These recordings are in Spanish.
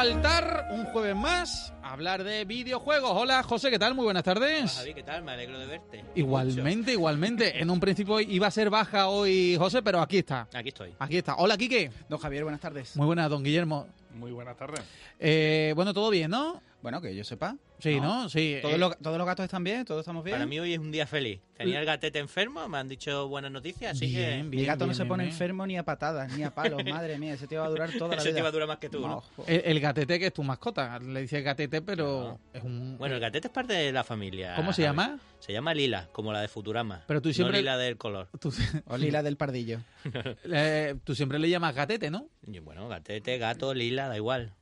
Faltar un jueves más hablar de videojuegos. Hola José, ¿qué tal? Muy buenas tardes. Javi, ¿qué tal? Me alegro de verte. Igualmente, igualmente. En un principio iba a ser baja hoy José, pero aquí está. Aquí estoy. Aquí está. Hola Quique. Don Javier, buenas tardes. Muy buenas, don Guillermo. Muy buenas tardes. Eh, bueno, todo bien, ¿no? Bueno, que yo sepa. Sí, ¿no? Sí. ¿Todos, eh, los, ¿Todos los gatos están bien? ¿Todos estamos bien? Para mí hoy es un día feliz. Tenía el gatete enfermo, me han dicho buenas noticias, así Bien, que Mi bien, gato no se bien, pone bien. enfermo ni a patadas, ni a palos. Madre mía, ese tío va a durar toda la ese vida. te va a durar más que tú. El, el gatete que es tu mascota. Le dice gatete, pero es un... Bueno, el gatete es parte de la familia. ¿Cómo se llama? Se llama Lila, como la de Futurama. Pero tú siempre- No Lila del color. Tú, O Lila del Pardillo. eh, tú siempre le llamas gatete, ¿no? Y bueno, gatete, gato, lila, da igual.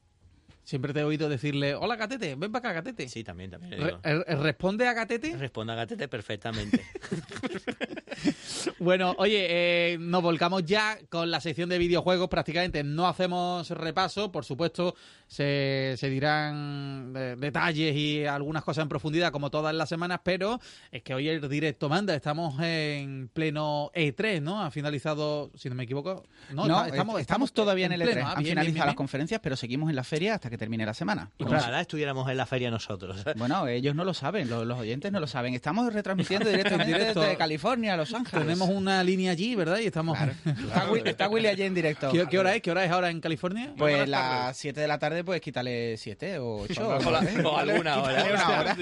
Siempre te he oído decirle, hola gatete, ven para acá gatete. Sí, también, también. Re- digo. eh, ¿Responde a gatete? Responda gatete perfectamente. Bueno, oye, eh, nos volcamos ya con la sección de videojuegos. Prácticamente no hacemos repaso, por supuesto, se, se dirán eh, detalles y algunas cosas en profundidad como todas las semanas, pero es que hoy el directo manda. Estamos en pleno E3, ¿no? Ha finalizado, si no me equivoco. No, estamos, estamos todavía en el pleno. E3. Ah, Han bien, finalizado bien, bien, las bien. conferencias, pero seguimos en la feria hasta que termine la semana. Y claro, Ojalá estuviéramos en la feria nosotros. Bueno, ellos no lo saben, los, los oyentes no lo saben. Estamos retransmitiendo directamente directo. desde California a Los Ángeles. Tenemos una línea allí, ¿verdad? Y estamos. Claro. Está, Wi- está Willy allí en directo. ¿Qué, qué hora es? ¿Qué hora es ahora en California? Pues las tardes. 7 de la tarde, pues quítale 7 o 8. O la- o alguna hora. una hora.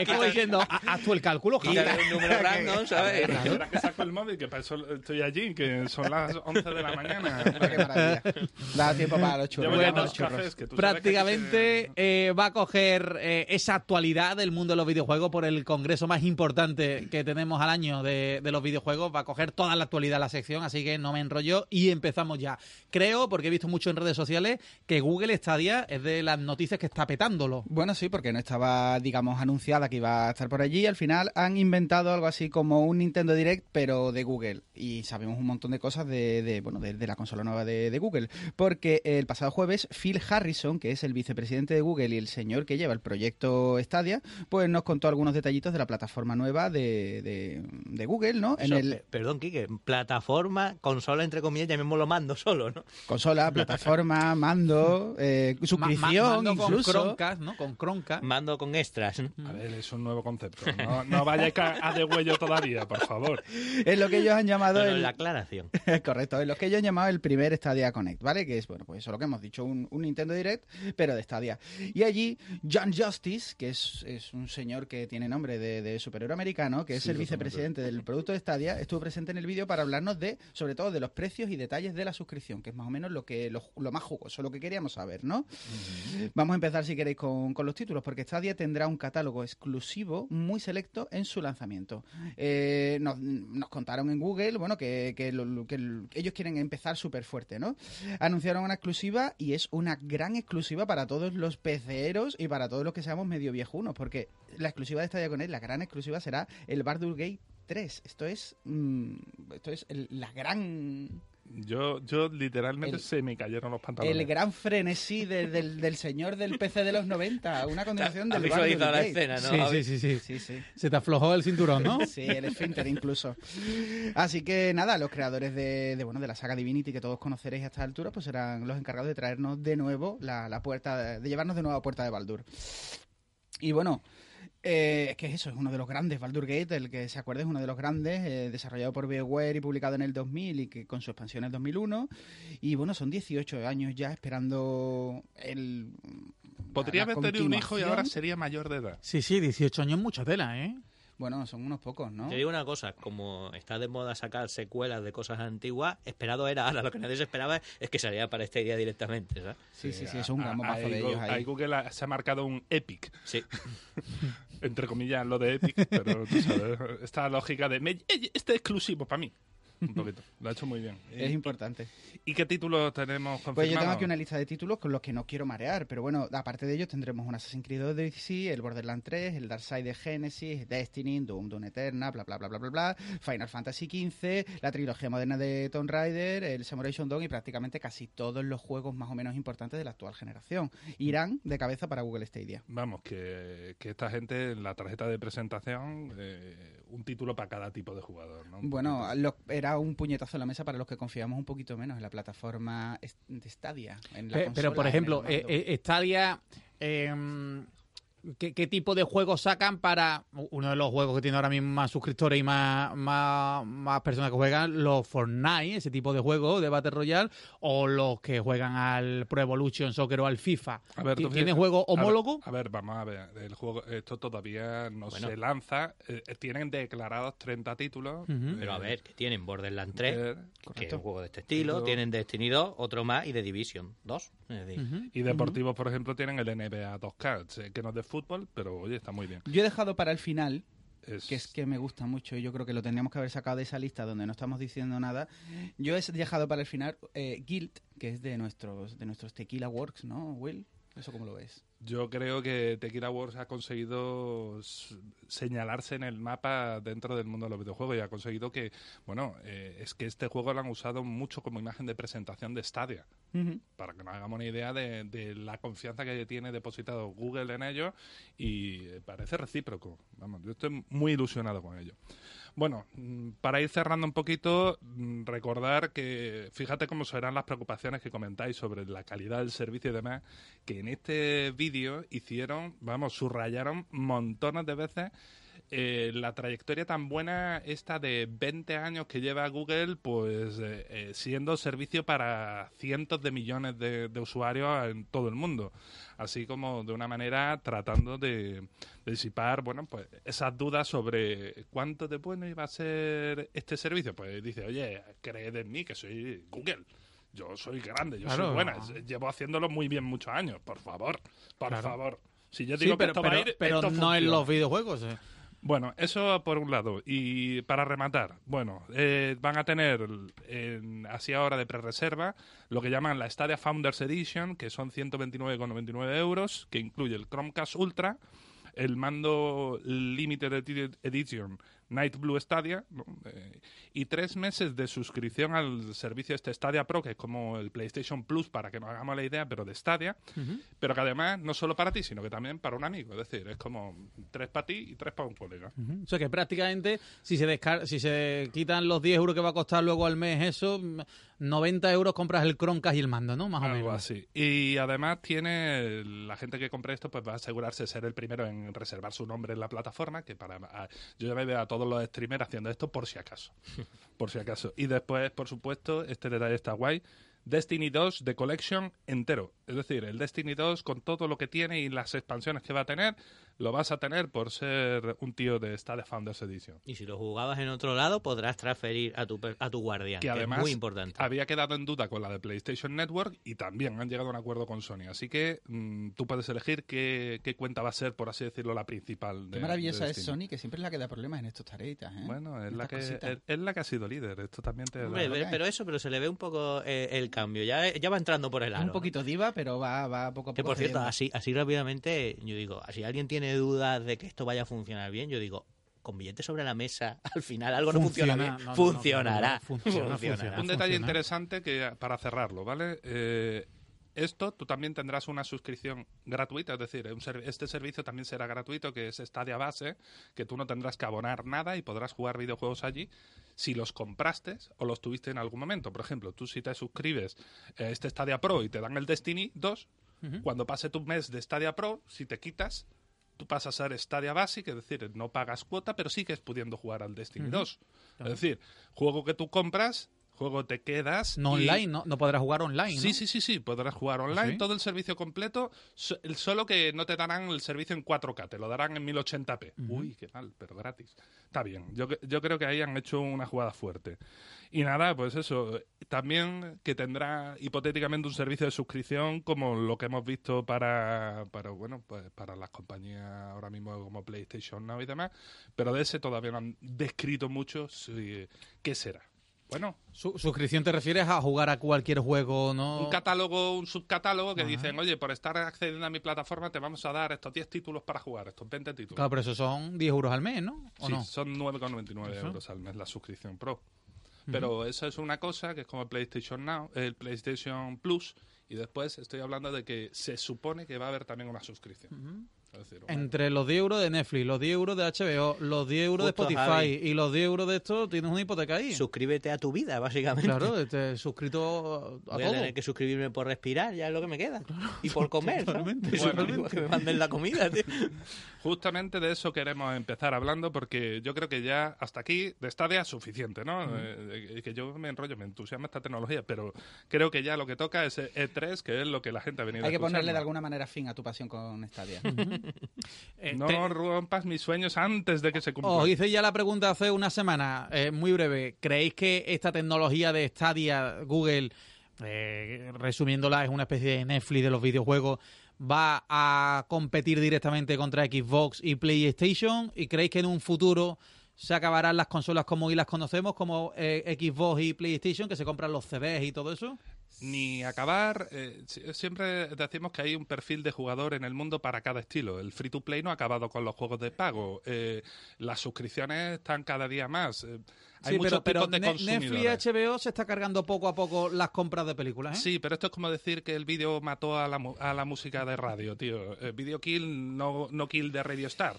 Es como diciendo, "Ha- haz tú el cálculo, Javi". Quítale un número random, ¿sabes? Ahora que saco el móvil, que para eso estoy allí, que son las 11 de la mañana. Qué maravilla. Da tiempo para los churros. Dos los churros. cafés, que tú sabes que Prácticamente aquí eh, va a coger eh, esa actualidad del mundo de los videojuegos por el congreso más importante que tenemos al año de, de los videojuegos. Va a coger toda la actualidad la sección, así que no me enrollo y empezamos ya. Creo, porque he visto mucho en redes sociales, que Google Stadia es de las noticias que está petándolo. Bueno, sí, porque no estaba, digamos, anunciada que iba a estar por allí. Al final han inventado algo así como un Nintendo Direct, pero de Google. Y sabemos un montón de cosas de, de, bueno, de, de la consola nueva de, de Google. Porque el pasado jueves, Phil Harrison, que es el vicepresidente de Google y el señor que lleva el proyecto Stadia, pues nos contó algunos detallitos de la plataforma nueva de, de, de Google, ¿no? En el pe- Perdón, Kike, plataforma, consola, entre comillas, llamémoslo mando solo, ¿no? consola, plataforma, mando, eh, suscripción, Ma- ma- mando incluso. con Chromecast, ¿no? Con Chromecast. Mando con extras. ¿no? A ver, es un nuevo concepto. No, no vayáis a, a de huello todavía, por favor. Es lo que ellos han llamado No, no, el, la aclaración. Correcto, es lo que yo he llamado el primer Stadia Connect, ¿vale? Que es, bueno, pues eso lo que hemos dicho, un, un Nintendo Direct, pero de Stadia. Y allí, John Justice, que es, es un señor que tiene nombre de, de superhéroe americano, que es Sí, el vicepresidente del producto de Stadia, estuvo presente en el vídeo para hablarnos de, sobre todo, de los precios y detalles de la suscripción, que es más o menos lo que lo, lo más jugoso, lo que queríamos saber, ¿no? Vamos a empezar, si queréis, con, con los títulos, porque Stadia tendrá un catálogo exclusivo muy selecto en su lanzamiento. Eh, nos, nos contaron en Google, bueno, que, que lo- lo- que el- ellos quieren empezar súper fuerte, ¿no? Anunciaron una exclusiva y es una gran exclusiva para todos los PCeros y para todos los que seamos medio viejunos, porque la exclusiva de Stadia Connect, la gran exclusiva será el Baldur's Gate 3. Esto es, mm, esto es el- la gran Yo, yo literalmente El- se me cayeron los pantalones. el gran frenesí de- del, del señor del PC de los 90, una continuación del Baldur's la Gate. escena, ¿no? Sí, sí, sí, sí. Sí, sí. Se te aflojó el cinturón, ¿no? Sí, el esfínter incluso. Así que nada, los creadores de, de, bueno de la saga Divinity que todos conoceréis a esta altura, pues serán los encargados de traernos de nuevo la, la puerta, de, de llevarnos de nuevo a Puerta de Baldur. Y bueno, eh, es que eso es uno de los grandes, Baldur Gate, el que se acuerde es uno de los grandes, eh, desarrollado por BioWare y publicado en el 2000 y que con su expansión en el 2001. Y bueno, son 18 años ya esperando el... Podría la haber tenido un hijo y ahora sería mayor de edad. Sí, sí, 18 años, mucha tela, ¿eh? Bueno, son unos pocos, ¿no? Te digo una cosa, como está de moda sacar secuelas de cosas antiguas, esperado era, ahora lo que nadie se esperaba es que saliera para este día directamente, ¿sabes? Sí, sí, sí, es un gran bombazo Ahí de ellos ahí. ahí Google ha- se ha marcado un epic, Sí. entre comillas, lo de epic, pero tú sabes, esta lógica de me- eh, este es exclusivo para mí. Un poquito, lo ha hecho muy bien. Es importante. ¿Y qué títulos tenemos confirmados? Pues yo tengo aquí una lista de títulos con los que no quiero marear, pero bueno, aparte de ellos tendremos un Assassin's Creed Odyssey, el Borderlands 3, el Darkseid de Genesis, Destiny, Doom, Doom Eterna, bla bla bla bla bla bla, Final Fantasy XV, la trilogía moderna de Tomb Raider, el Samurai Shodown y prácticamente casi todos los juegos más o menos importantes de la actual generación. Irán de cabeza para Google Stadia. Vamos, que, que esta gente en la tarjeta de presentación, eh, un título para cada tipo de jugador, ¿no? Bueno, lo- era un puñetazo en la mesa para los que confiamos un poquito menos en la plataforma de Stadia. En la Pe- consola, Pero, por ejemplo, eh, eh, Stadia, em, ¿qué, qué tipo de juegos sacan para uno de los juegos que tiene ahora mismo más suscriptores y más, más, más personas que juegan? Los Fortnite, ese tipo de juegos de Battle Royale, o los que juegan al Pro Evolution Soccer o al FIFA. A ver, ¿Tiene fíjate- juego a ver- homólogo? A ver, vamos a ver. El juego, esto todavía no Bueno. se lanza. eh, eh, tienen declarados 30 títulos. Ujú. Pero a eh, ver, que tienen Borderlands 3, que- que es un juego de este estilo, tienen Destiny 2, otro más y The Division 2. Es decir, Ujú. Y deportivos, por ejemplo, tienen el NBA 2K, sé que no es de fútbol, pero oye, está muy bien. Yo he dejado para el final Es- que es que me gusta mucho y yo creo que lo tendríamos que haber sacado de esa lista donde no estamos diciendo nada. Yo he dejado para el final eh, Guild, que es de nuestros de nuestros Tequila Works, ¿no, Will? ¿Eso cómo lo ves? Yo creo que Tequila Wars ha conseguido señalarse en el mapa dentro del mundo de los videojuegos y ha conseguido que, bueno, eh, es que este juego lo han usado mucho como imagen de presentación de Stadia. Para que nos hagamos una idea de, de la confianza que tiene depositado Google en ello y eh, parece recíproco. Vamos, yo estoy muy ilusionado con ello. Bueno, mm, para ir cerrando un poquito, mm, recordar que fíjate cómo serán las preocupaciones que comentáis sobre la calidad del servicio y demás, que en este vídeo hicieron, vamos, subrayaron montones de veces eh, la trayectoria tan buena esta de 20 años que lleva Google, pues eh, eh, siendo servicio para cientos de millones de, de usuarios en todo el mundo. Así como de una manera tratando de, de disipar, bueno, pues esas dudas sobre cuánto de bueno iba a ser este servicio. Pues dice, oye, creed en mí que soy Google. Yo soy grande, yo Claro. soy buena. Llevo haciéndolo muy bien muchos años. Por favor, por Claro. favor. Si yo Sí, digo que pero, esto va a pero- ir, pero esto no en los videojuegos. eh. Bueno, eso por un lado. Y para rematar, bueno, eh, van a tener en- así ahora de prerreserva lo que llaman la Stadia Founders Edition, que son 129,99 euros, que incluye el Chromecast Ultra, el mando Limited Edi- Edition Night Blue Stadia ¿no? Eh, y tres meses de suscripción al servicio este Stadia Pro, que es como el PlayStation Plus, para que nos hagamos la idea, pero de Stadia, pero que además no solo para ti, sino que también para un amigo. Es decir, es como tres para ti y tres para un colega. O sea que prácticamente, si se descar si se quitan los 10 euros que va a costar luego al mes eso, mm, 90 euros compras el Chromecast y el mando, ¿no? Más o Algo menos. así. Y además tiene la gente que compre esto pues va a asegurarse de ser el primero en reservar su nombre en la plataforma, que para yo ya me veo a todos los streamers haciendo esto por si acaso. por si acaso. Y después, por supuesto, este detalle está guay. Destiny 2 de Collection entero. Es decir, el Destiny 2 con todo lo que tiene y las expansiones que va a tener, lo vas a tener por ser un tío de Stadia Founders Edition. Y si lo jugabas en otro lado, podrás transferir a tu, a tu guardián, que que, además es muy importante. había quedado en duda con la de PlayStation Network y también han llegado a un acuerdo con Sony. Así que mm, tú puedes elegir qué, qué cuenta va a ser, por así decirlo, la principal. De, Qué maravillosa de es. Sony, que siempre es la que da problemas en estos tareitas. ¿eh? Bueno, es la, que, es, es la que ha sido líder. Esto también te Hombre, pero, eso, pero se le ve un poco eh, el cambio. Ya, ya va entrando por el Es aro. un poquito diva, pero va, va poco a poco. Que por cierto, así, así rápidamente, yo digo, si alguien tiene dudas de que esto vaya a funcionar bien, yo digo, con billetes sobre la mesa, al final algo no funciona bien. no, no, no, funcionará. funciona, funcionará. funciona. Un detalle interesante que para cerrarlo, ¿vale? Eh, esto tú también tendrás una suscripción gratuita, es decir, un este servicio también será gratuito, que es Stadia Base, que tú no tendrás que abonar nada y podrás jugar videojuegos allí si los compraste o los tuviste en algún momento. Por ejemplo, tú si te suscribes a este Stadia Pro y te dan el Destiny 2, cuando pase tu mes de Stadia Pro, si te quitas, tú pasas a ser Stadia Basic, es decir, no pagas cuota, pero sigues pudiendo jugar al Destiny 2. Es decir, juego que tú compras, juego te quedas. No y- online, ¿no? No podrás jugar online, Sí, ¿no? sí, sí, sí, podrás jugar online, ¿Sí? todo el servicio completo, solo que no te darán el servicio en 4K, te lo darán en 1080p. Uy, qué mal, pero gratis. Está bien, yo, yo creo que ahí han hecho una jugada fuerte. Y nada, pues eso, también que tendrá hipotéticamente un servicio de suscripción como lo que hemos visto para, para bueno, pues para las compañías ahora mismo como PlayStation Now y demás, pero de ese todavía no han descrito mucho si- qué será. Bueno, Su- suscripción te refieres a jugar a cualquier juego, ¿no? un catálogo, un subcatálogo que dicen, oye, por estar accediendo a mi plataforma te vamos a dar estos 10 títulos para jugar, estos 20 títulos. Claro, pero eso son 10 euros al mes, ¿no? ¿O sí, no? son 9,99 Eso. euros al mes la suscripción Pro. Pero eso es una cosa que es como el PlayStation Now, el PlayStation Plus, y después estoy hablando de que se supone que va a haber también una suscripción. Una- Entre los 10 euros de Netflix, los 10 euros de HBO, los 10 euros Justo, de Spotify Javi. y los 10 euros de esto, tienes una hipoteca ahí. Suscríbete a tu vida, básicamente. Claro, este, suscrito a Voy a todo. tener que suscribirme por respirar, ya es lo que me queda. Y por comer. ¿no? Totalmente, que me manden la comida, tío. Justamente de eso queremos empezar hablando porque yo creo que ya hasta aquí de Stadia es suficiente, ¿no? Eh, eh, que yo me enrollo, me entusiasma esta tecnología, pero creo que ya lo que toca es E3, que es lo que la gente ha venido Hay que ponerle de alguna manera fin a tu pasión con Stadia. Eh, No te- rompas mis sueños antes de que se cumplan. Os hice ya la pregunta hace una semana, eh, muy breve. ¿Creéis que esta tecnología de Stadia, Google, eh, resumiéndola, es una especie de Netflix de los videojuegos, va a competir directamente contra Xbox y PlayStation? ¿Y creéis que en un futuro se acabarán las consolas como hoy las conocemos, como eh, Xbox y PlayStation, que se compran los CDs y todo eso? Ni acabar, eh, si- siempre decimos que hay un perfil de jugador en el mundo para cada estilo. El free to play no ha acabado con los juegos de pago. Eh, las suscripciones están cada día más. Eh, hay Sí, muchos pero, pero tipos de Ne- Netflix y HBO se está cargando poco a poco las compras de películas, ¿eh? Sí, pero esto es como decir que el vídeo mató a la, mu- a la música de radio, tío. Eh, video kill, no, no kill de Radio Star.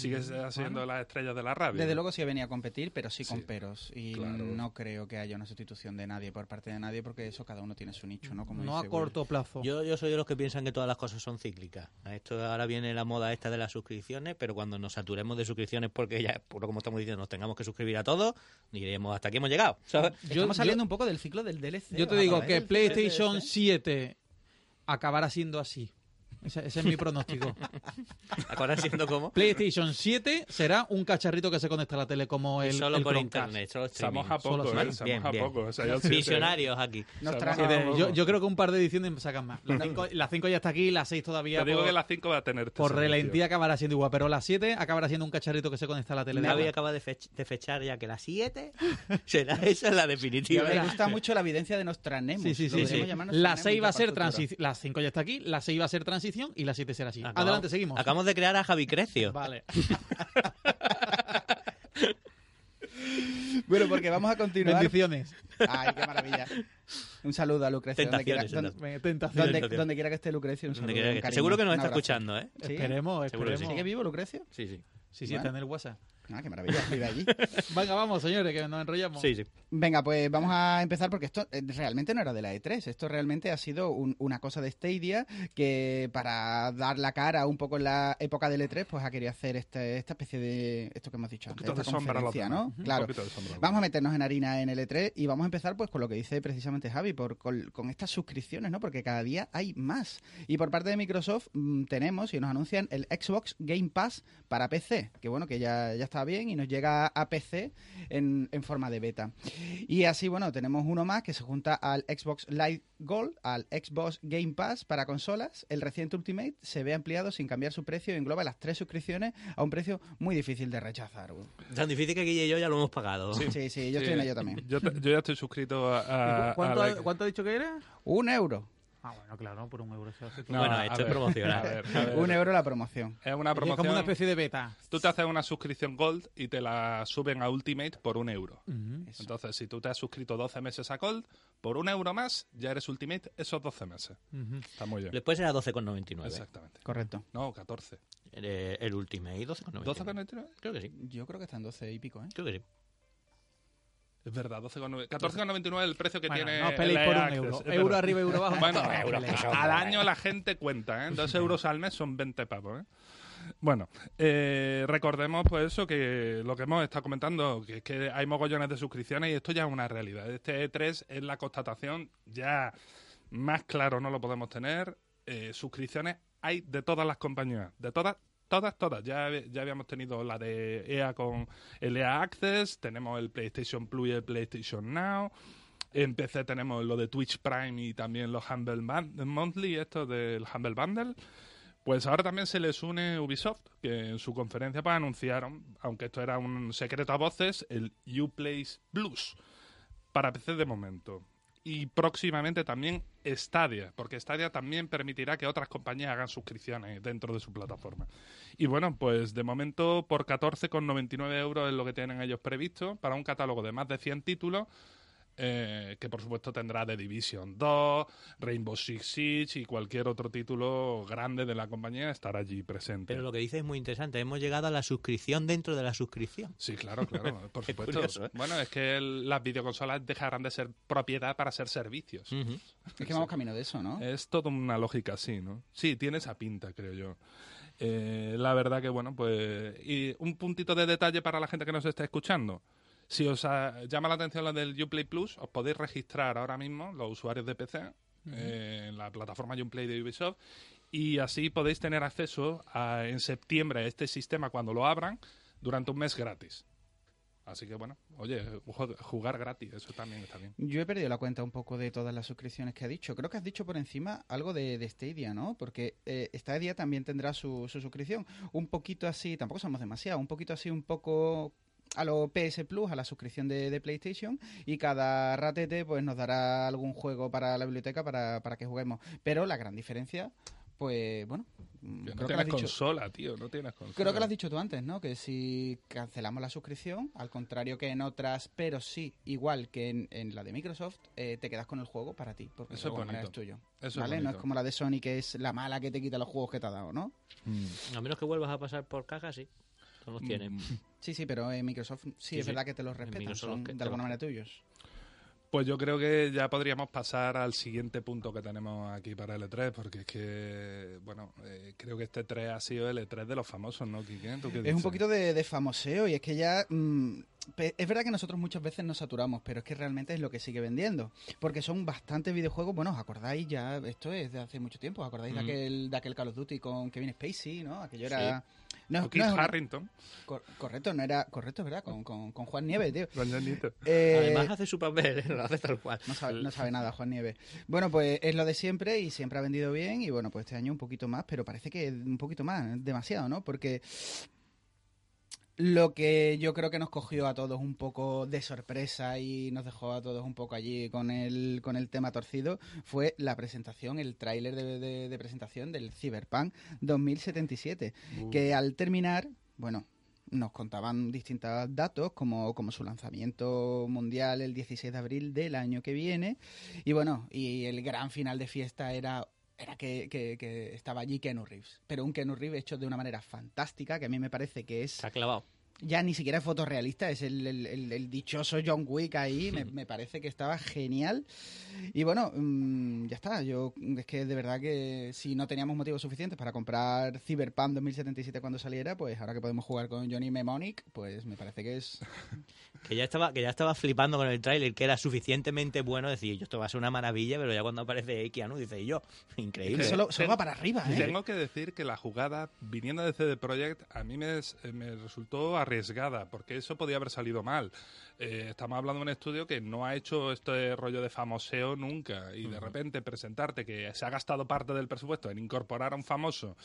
Sigue siendo las estrellas de la radio. Desde luego sí venía a competir, pero sí con Sí, peros. Y claro. no creo que haya una sustitución de nadie por parte de nadie, porque eso cada uno tiene su nicho, ¿no? Como No a Will. corto plazo. Yo, yo soy de los que piensan que todas las cosas son cíclicas. A Esto ahora viene la moda esta de las suscripciones, pero cuando nos saturemos de suscripciones porque ya, por lo como estamos diciendo, nos tengamos que suscribir a todos, diremos hasta aquí hemos llegado. ¿sabes? Yo- Estamos saliendo yo- un poco del ciclo del DLC. Yo te digo que PlayStation DLC. 7 acabará siendo así. Ese, ese es mi pronóstico. Ahora siendo como. PlayStation 7 será un cacharrito que se conecta a la tele como el, solo el por Chromecast. internet, solo streaming. Estamos a poco, Solo ¿eh? Estamos Bien, a bien. poco. O sea, yo siete- Visionarios aquí. Nos Estamos traen- a Siete. poco. Yo, yo creo que un par de ediciones sacan más. La 5 la cinco ya está aquí, la 6 todavía Te digo por, que las 5 va a tener este por servicio. relentía acabará siendo igual, pero la 7 acabará siendo un cacharrito que se conecta a la tele. de acaba de, fech- de fechar ya que la 7 será esa la Y definitiva. me gusta mucho la evidencia de Nostradamus. Sí, sí, Lo sí. sí. llamar La Nostradamus 6 va a ser para el futuro. transición. La 5 ya está aquí, la 6 va a ser transición y la 7 será así. Acabamos- Adelante, seguimos. Acabamos de crear a Javi Crecio. Vale. Bueno, porque vamos a continuar. Bendiciones. Ay, qué maravilla. Un saludo a Lucrecio. Donde quiera, Tentaciones, donde, Me- Tentaciones. donde- tentaciones. donde quiera que esté Lucrecio, un saludo. quiera un que esté. cariño, Seguro que nos está escuchando, ¿eh? ¿Sí? Esperemos, que. ¿Sigue vivo Lucrecio? Sí, sí. Sí, sí, Bueno. está en el WhatsApp. Ah, qué maravilla, vive allí. Venga, vamos, señores, que nos enrollamos. Sí, sí. Venga, pues vamos a empezar porque esto eh, realmente no era de la E3. Esto realmente ha sido un- una cosa de Stadia que para dar la cara un poco en la época del E3, pues ha querido hacer este- esta especie de esto que hemos dicho antes, de esta los conferencia. ¿no? Un Claro. de Vamos a meternos en harina en el E3 y vamos a empezar pues con lo que dice precisamente Javi, por, con, con estas suscripciones, ¿no? Porque cada día hay más. Y por parte de Microsoft mm, tenemos y nos anuncian el Xbox Game Pass para PC, que bueno, que ya, ya está bien y nos llega a PC en, en forma de beta. Y así, bueno, tenemos uno más que se junta al Xbox Live Gold, al Xbox Game Pass para consolas. El reciente Ultimate se ve ampliado sin cambiar su precio y engloba las tres suscripciones a un precio muy difícil de rechazar. Tan difícil que Guille y yo ya lo hemos pagado. Sí, sí, yo Sí, estoy en ello también. Yo, te- yo ya estoy suscrito a... a- ¿Y cu- ¿Cuánto, a ha- la- cuánto ha dicho que era? Un euro. Ah, bueno, claro, por un euro se hace todo. No, Bueno, esto es promocional. Un euro la promoción. Es una Es promoción. como una especie de beta. Tú te haces una suscripción Gold y te la suben a Ultimate por un euro. Entonces, si tú te has suscrito 12 meses a Gold, por un euro más, ya eres Ultimate esos 12 meses. Ujú. Está muy bien. Después era 12,99. Exactamente. Correcto. No, 14. Eh, El Ultimate 12,99. ¿12,99? Creo que sí. Yo creo que están 12 y pico, ¿eh? Creo que sí. Es verdad, 12,99. 14,99 es el precio que Bueno, tiene. no peleéis el por un euro. Euro arriba, euro abajo. Bueno, al año la gente cuenta, ¿eh? Dos euros al mes son 20 pavos, ¿eh? Bueno, eh, recordemos pues eso, que lo que hemos estado comentando, que es que hay mogollones de suscripciones y esto ya es una realidad. Este E3 es la constatación, ya más claro no lo podemos tener. Eh, suscripciones hay de todas las compañías, de todas, todas, todas. Ya, ya habíamos tenido la de EA con el EA Access, tenemos el PlayStation Plus y el PlayStation Now. En PC tenemos lo de Twitch Prime y también los Humble Monthly, esto del Humble Bundle. Pues ahora también se les une Ubisoft, que en su conferencia pues, anunciaron, aunque esto era un secreto a voces, el Uplay Plus para PC de momento. Y próximamente también Stadia, porque Stadia también permitirá que otras compañías hagan suscripciones dentro de su plataforma. Y bueno, pues de momento por 14,99 euros es lo que tienen ellos previsto para un catálogo de más de 100 títulos eh, que por supuesto tendrá The Division 2, Rainbow Six Siege y cualquier otro título grande de la compañía estará allí presente. Pero lo que dice es muy interesante. Hemos llegado a la suscripción dentro de la suscripción. Sí, claro, claro, por supuesto. curioso, ¿eh? Bueno, es que el- las videoconsolas dejarán de ser propiedad para ser servicios. Es que vamos camino de eso, ¿no? Es toda una lógica así, ¿no? Sí, tiene esa pinta, creo yo. Eh, la verdad que, bueno, pues... Y un puntito de detalle para la gente que nos está escuchando. Si os ah, llama la atención lo del Uplay Plus, os podéis registrar ahora mismo, los usuarios de PC, eh, en la plataforma Uplay de Ubisoft, y así podéis tener acceso a- en septiembre a este sistema cuando lo abran durante un mes gratis. Así que, bueno, oye, ju- jugar gratis, eso también está bien. Yo he perdido la cuenta un poco de todas las suscripciones que ha dicho. Creo que has dicho por encima algo de, de Stadia, ¿no? Porque eh, Stadia también tendrá su, su suscripción. Un poquito así, tampoco somos demasiado, un poquito así, un poco a lo PS Plus, a la suscripción de, de PlayStation, y cada ratete pues nos dará algún juego para la biblioteca para, para que juguemos. Pero la gran diferencia, pues bueno, mm, Que no creo que lo tienes has dicho. consola, tío, no tienes consola. Creo que lo has dicho tú antes, ¿no? Que si cancelamos la suscripción, al contrario que en otras, pero sí, igual que en, en la de Microsoft, eh, te quedas con el juego para ti, porque Eso es es tuyo. Eso es ¿Vale? no es como la de Sony, que es la mala que te quita los juegos que te ha dado, ¿no? Mm. A menos que vuelvas a pasar por caja, sí. No los tienen. Mm. Sí, sí, pero en Microsoft sí, Sí, es sí. verdad que te los respetan, son que de alguna los- manera tuyos. Pues yo creo que ya podríamos pasar al siguiente punto que tenemos aquí para el E3, porque es que, bueno, eh, creo que este E3 ha sido el E3 de los famosos, ¿no, Quique? ¿Tú qué Es un poquito de, de famoseo y es que ya... mm, es verdad que nosotros muchas veces nos saturamos, pero es que realmente es lo que sigue vendiendo. Porque son bastantes videojuegos, bueno, os acordáis ya, esto es de hace mucho tiempo, ¿os acordáis de, Mm. aquel, de aquel Call of Duty con Kevin Spacey, ¿no? Aquello era... No, O Kit no Harrington, cor- correcto, no era... Correcto, ¿verdad? Con, con, con Juan Nieves, tío. Rañanito. Eh, Además hace su papel, lo hace tal cual. no sabe, no sabe nada, Juan Nieves. Bueno, pues es lo de siempre y siempre ha vendido bien y bueno, pues este año un poquito más, pero parece que un poquito más, demasiado, ¿no? Porque lo que yo creo que nos cogió a todos un poco de sorpresa y nos dejó a todos un poco allí con el, con el tema torcido fue la presentación, el tráiler de, de- de presentación del Cyberpunk 2077, Uh. que al terminar, bueno, nos contaban distintos datos, como, como su lanzamiento mundial el 16 de abril del año que viene. Y bueno, y el gran final de fiesta era era que, que- que estaba allí Keanu Reeves. Pero un Keanu Reeves hecho de una manera fantástica, que a mí me parece que es Se ha clavado. ya ni siquiera es fotorrealista, es el, el- el- el dichoso John Wick ahí, me, me parece que estaba genial. Y bueno, mm, ya está, yo es que de verdad que si no teníamos motivos suficientes para comprar Cyberpunk 2077 cuando saliera, pues ahora que podemos jugar con Johnny Mnemonic, pues me parece que es... Que ya estaba, que ya estaba flipando con el tráiler, que era suficientemente bueno decir, yo esto va a ser una maravilla, pero ya cuando aparece Keanu dice y yo, increíble. que Solo, solo va para arriba, ¿eh? Tengo que decir que la jugada, viniendo de CD Projekt, a mí me, me resultó arriesgada, porque eso podía haber salido mal. Eh, estamos hablando de un estudio que no ha hecho este rollo de famoseo nunca, y de repente presentarte que se ha gastado parte del presupuesto en incorporar a un famoso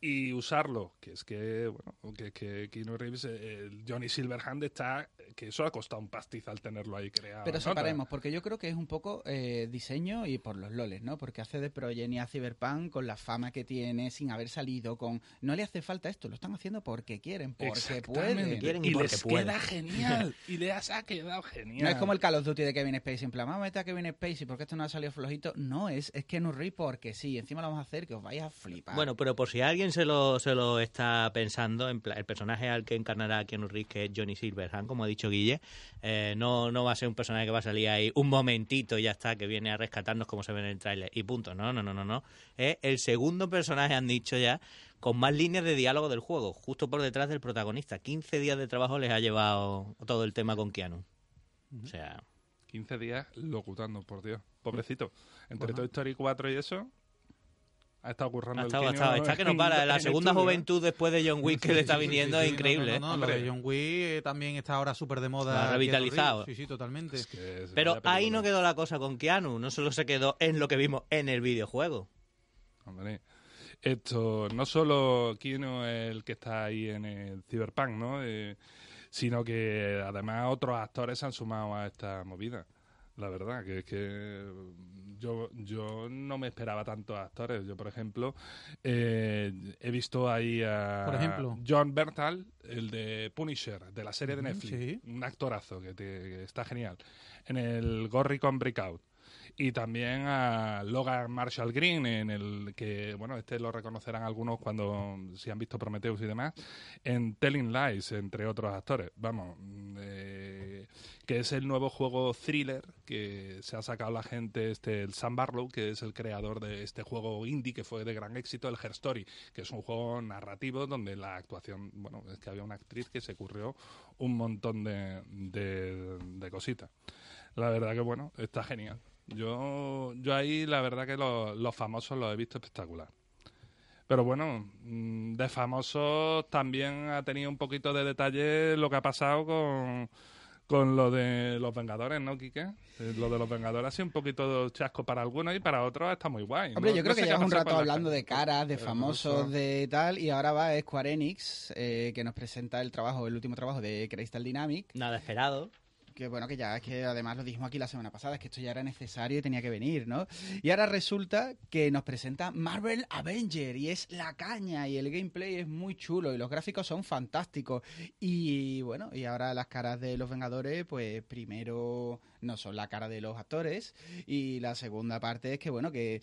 y usarlo, que es que, bueno, que, que Keanu Reeves, eh, el Johnny Silverhand está, que eso ha costado un pastizal tenerlo ahí creado. Pero ¿no? separemos, porque yo creo que es un poco eh, diseño y por los loles, ¿no? Porque hace de Project y a Cyberpunk con la fama que tiene, sin haber salido, con... No le hace falta esto, lo están haciendo porque quieren, porque pueden. Quieren y y porque les pueden. queda genial. y les ha quedado genial. No es como el Call of Duty de Kevin Spacey, en plan, vamos a meter a Kevin Spacey porque esto no ha salido flojito. No, es, es que no Reeves porque sí, encima lo vamos a hacer que os vais a flipar. Bueno, pero por si alguien se lo, se lo está pensando, en el personaje al que encarnará a Keanu Reeves, que es Johnny Silverhand, como ha dicho Guille, Eh, no, no va a ser un personaje que va a salir ahí un momentito y ya está, que viene a rescatarnos como se ve en el tráiler y punto. No, no, no, no, no. Es el segundo personaje, han dicho ya, con más líneas de diálogo del juego, justo por detrás del protagonista. 15 días de trabajo les ha llevado todo el tema con Keanu. O sea, 15 días locutando, por Dios. Pobrecito. Entre Toy Story 4 y eso, ha estado currando ha el estado, ha Keanu estado. Está que no para. La segunda juventud después de John Wick que le está viniendo es increíble. No, no, no, lo de John Wick eh, también está ahora súper de moda. Revitalizado. Sí, sí, totalmente. Es que es- Pero ahí no quedó la cosa con Keanu. No solo se quedó en lo que vimos en el videojuego. Hombre, esto, no solo Keanu es el que está ahí en el Cyberpunk, ¿no? Eh, sino que además otros actores se han sumado a esta movida. La verdad, que es que yo, yo no me esperaba tantos actores. Yo, por ejemplo, eh, he visto ahí a Por ejemplo. John Bertal, el de Punisher, de la serie de Netflix. sí. Un actorazo que, te- que está genial. En el Gorricon Breakout y también a Logan Marshall Green en el que bueno este lo reconocerán algunos cuando si han visto Prometheus y demás en Telling Lies entre otros actores vamos eh, que es el nuevo juego thriller que se ha sacado la gente este el Sam Barlow que es el creador de este juego indie que fue de gran éxito el Her Story que es un juego narrativo donde la actuación bueno es que había una actriz que se ocurrió un montón de, de, cositas la verdad que bueno, está genial. Yo, yo ahí la verdad que los, los famosos los he visto espectacular. Pero bueno, mm, de famosos también ha tenido un poquito de detalle lo que ha pasado con, con lo de los Vengadores, ¿no, Quique? Eh, Lo de los Vengadores ha sido un poquito chasco para algunos y para otros está muy guay. Hombre, No- yo no creo sé que llevas un rato hablando de caras, de Pero famosos, de tal, y ahora va Square Enix, eh, que nos presenta el trabajo, el último trabajo de Crystal Dynamic, Nada esperado. Que bueno, que ya es que además lo dijimos aquí la semana pasada, es que esto ya era necesario y tenía que venir, ¿no? Y ahora resulta que nos presenta Marvel Avenger y es la caña y el gameplay es muy chulo y los gráficos son fantásticos. Y bueno, y ahora las caras de los Vengadores, pues primero no son la cara de los actores y la segunda parte es que bueno, que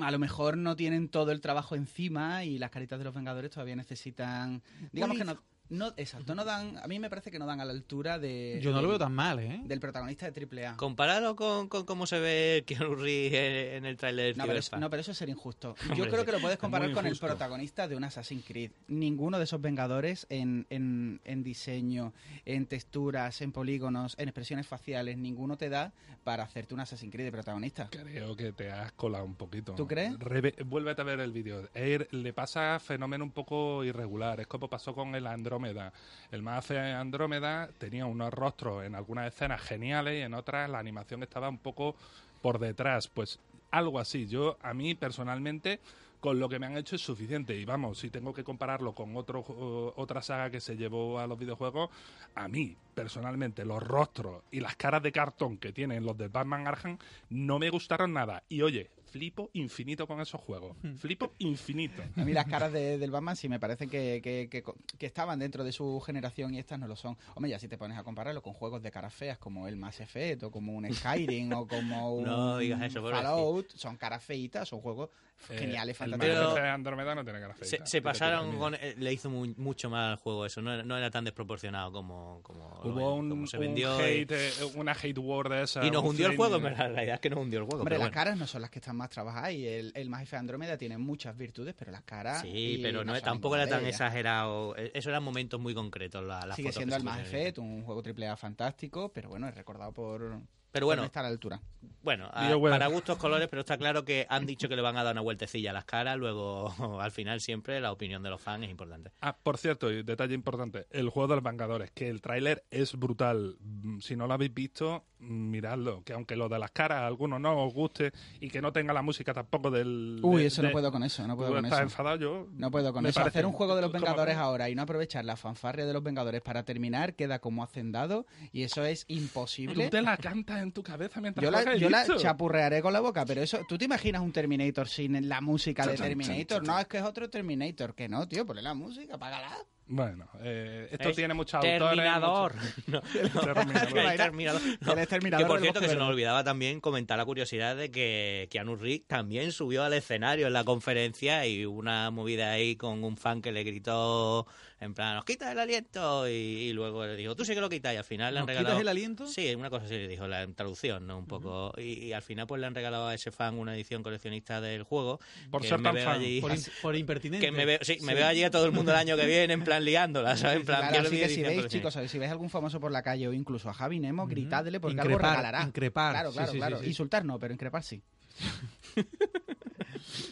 a lo mejor no tienen todo el trabajo encima y las caritas de los Vengadores todavía necesitan, digamos que no, no, exacto, no dan, a mí me parece que no dan a la altura de Yo no lo del- veo tan mal, ¿eh? del protagonista de AAA. Compararlo con, con cómo se ve Keanu Reeves en, en el tráiler No de pero, es- no, pero eso es ser injusto. Yo Hombre, creo que lo puedes es comparar con el protagonista de un Assassin's Creed. Ninguno de esos Vengadores en, en, en diseño, en texturas, en polígonos, en expresiones faciales, ninguno te da para hacerte un Assassin's Creed de protagonista. Creo que te has colado un poquito. ¿Tú crees? Reve- vuélvete a ver el vídeo. Le pasa fenómeno un poco irregular. Es como pasó con el Andrómeda. El más Andrómeda tenía unos rostros en algunas escenas geniales y en otras la animación estaba un poco por detrás. Pues algo así. Yo, a mí personalmente, con lo que me han hecho es suficiente. Y vamos, si tengo que compararlo con otro, ju- otra saga que se llevó a los videojuegos, a mí, personalmente, los rostros y las caras de cartón que tienen los de Batman Arkham no me gustaron nada. Y oye, flipo infinito con esos juegos. Flipo infinito. A mí las caras de- del Batman sí me parecen que, que- que- que estaban dentro de su generación y estas no lo son. Hombre, ya si te pones a compararlo con juegos de caras feas como el Mass Effect o como un Skyrim o como un No digas eso, pobrecito. Fallout, son caras feitas, son juegos geniales, Eh, el fantásticos. Pero- Mass Effect Andrómeda no tiene cara. Se, se pasaron con... eh, Le hizo mu- mucho mal al juego eso. No era, no era tan desproporcionado como, como, Hubo un, como se vendió. y- hate, eh, una hate war de esa. y, nos un hundió el juego. pero La realidad es que nos hundió el juego. Hombre, pero las bueno. caras no son las que están más trabajadas y el, el Mass Effect Andrómeda tiene muchas virtudes, pero las caras... Sí, y pero no, tampoco era tan exagerado. Eh, Eso eran momentos muy concretos. La, las Sigue fotos siendo el Mass. Effect, un juego AAA fantástico, pero bueno, es recordado por... Pero bueno, no estar a la altura. Bueno, a- para gustos colores, pero está claro que han dicho que le van a dar una vueltecilla a las caras, luego al final siempre la opinión de los fans es importante. Ah, por cierto, y detalle importante, el juego de los Vengadores, que el tráiler es brutal. Mm, Si no lo habéis visto, miradlo. Que aunque lo de las caras a algunos no os guste y que no tenga la música tampoco del... Uy, de- eso no puedo con eso, no puedo ¿Tú con estás eso. enfadado yo? No puedo con eso. Hacer un juego de los ¿Cómo Vengadores ahora y no aprovechar la fanfarria de los Vengadores para terminar queda como hacendado y eso es imposible. Tú te la cantas en tu cabeza mientras Yo la, yo la chapurrearé con la boca, pero eso, ¿tú te imaginas un Terminator sin la música de Terminator? No, es que es otro Terminator. Que no, tío, ponle la música, apágala. Bueno, eh, esto Es tiene muchos autores. Terminador. No, Terminador. el Terminador. No, El Exterminador que por cierto, que se nos olvidaba también comentar la curiosidad de que Keanu Reeves también subió al escenario en la conferencia y hubo una movida ahí con un fan que le gritó en plan, nos quitas el aliento y, y luego le dijo, tú sí que lo quitas y al final le han ¿Nos regalado... quitas el aliento? Sí, una cosa así le dijo, la en traducción, ¿no? Un poco... y, y al final pues le han regalado a ese fan una edición coleccionista del juego. Por ser tan fan. allí- Por, in- por impertinente. que me veo, sí, me veo allí a todo el mundo el año que viene en plan liándola, ¿sabes? En plan, Claro, así que si veis, chicos, si veis algún famoso por la calle o incluso a Javi Nemo, Ujú. gritadle porque algo Increpar, regalará. increpar. Claro, Sí, claro, sí, claro. sí, sí. Insultar no, pero increpar sí.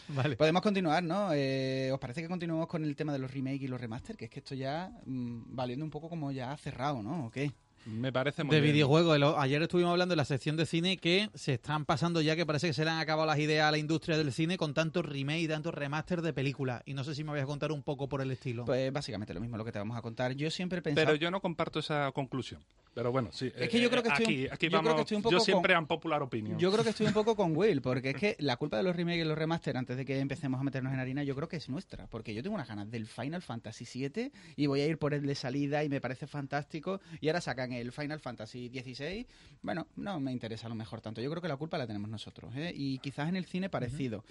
Vale. Podemos continuar, ¿no? Eh, ¿Os parece que continuemos con el tema de los remake y los remaster? Que es que esto ya mm, valiendo un poco como ya cerrado, ¿no? ¿O qué? Me parece muy de bien. videojuegos. Ayer estuvimos hablando en la sección de cine que se están pasando ya, que parece que se le han acabado las ideas a la industria del cine con tantos remake y tantos remaster de películas. Y no sé si me vais a contar un poco por el estilo. Pues básicamente lo mismo lo que te vamos a contar. Yo siempre he pensado... Pero yo no comparto esa conclusión. Pero bueno, sí. Es que yo eh, creo que estoy un- aquí, aquí yo creo que estoy un poco yo con- siempre en popular opinion. Yo creo que estoy un poco con Will, porque es que la culpa de los remakes y los remaster, antes de que empecemos a meternos en harina, yo creo que es nuestra. Porque yo tengo unas ganas del Final Fantasy VII y voy a ir por el de salida y me parece fantástico. Y ahora sacan el Final Fantasy XVI. Bueno, no me interesa a lo mejor tanto. Yo creo que la culpa la tenemos nosotros. ¿eh? Y quizás en el cine parecido.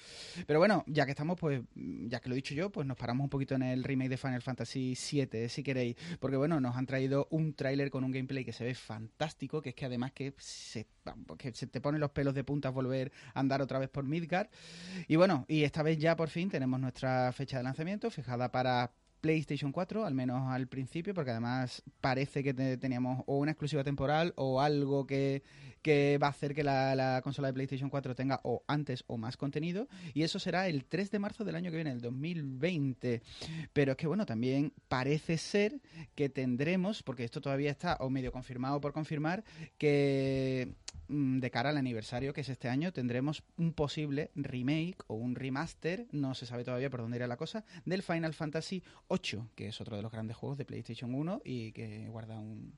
Pero bueno, ya que estamos, pues, ya que lo he dicho yo, pues nos paramos un poquito en el remake de Final Fantasy VII, si queréis. Porque bueno, nos han traído un tráiler con un gameplay que se ve fantástico, que es que además que se, que se te ponen los pelos de punta volver a andar otra vez por Midgard. Y bueno, y esta vez ya por fin tenemos nuestra fecha de lanzamiento fijada para PlayStation 4, al menos al principio, porque además parece que te- teníamos o una exclusiva temporal o algo que, que va a hacer que la, la consola de PlayStation 4 tenga o antes o más contenido. Y eso será el 3 de marzo del año que viene, el 2020. Pero es que bueno, también parece ser que tendremos, porque esto todavía está o medio confirmado por confirmar, que mm, de cara al aniversario que es este año tendremos un posible remake o un remaster, no se sabe todavía por dónde irá la cosa, del Final Fantasy VIII, que es otro de los grandes juegos de PlayStation 1 y que guarda un,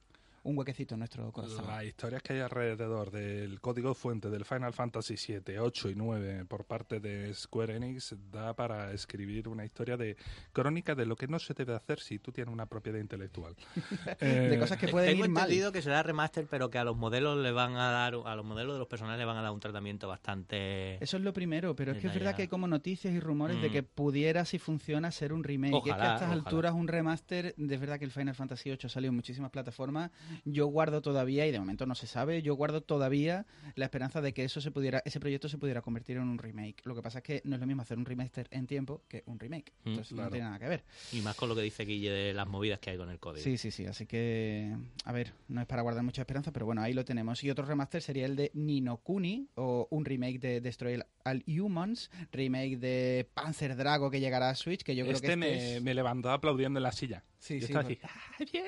un huequecito en nuestro corazón. Las historias que hay alrededor del código fuente del Final Fantasy 7, 8 y 9 por parte de Square Enix da para escribir una historia de crónica de lo que no se debe hacer si tú tienes una propiedad intelectual. de Eh, cosas que pueden Tengo ir mal. entendido que será remaster, pero que a los modelos le van a dar, a los modelos de los personajes le van a dar un tratamiento bastante. Eso es lo primero, pero es que es verdad que hay como noticias y rumores de Mm. que pudiera, si funciona, ser un remake. Y es que a Ojalá, estas ojalá. alturas un remaster, de verdad que el Final Fantasy VIII salió en muchísimas plataformas. Yo guardo todavía, y de momento no se sabe, yo guardo todavía la esperanza de que eso se pudiera, ese proyecto se pudiera convertir en un remake. Lo que pasa es que no es lo mismo hacer un remaster en tiempo que un remake. Mm, Entonces no tiene nada que ver. Y más con lo que dice Guille de las movidas que hay con el código. Sí, sí, sí. Así que, a ver, no es para guardar mucha esperanza, pero bueno, ahí lo tenemos. Y otro remaster sería el de Ninokuni, o un remake de Destroy All Humans, remake de Panzer Drago que llegará a Switch, que yo creo este que me, este es... me levantó aplaudiendo en la silla. Sí, Yo sí, estaba por- así, ¡ah, bien!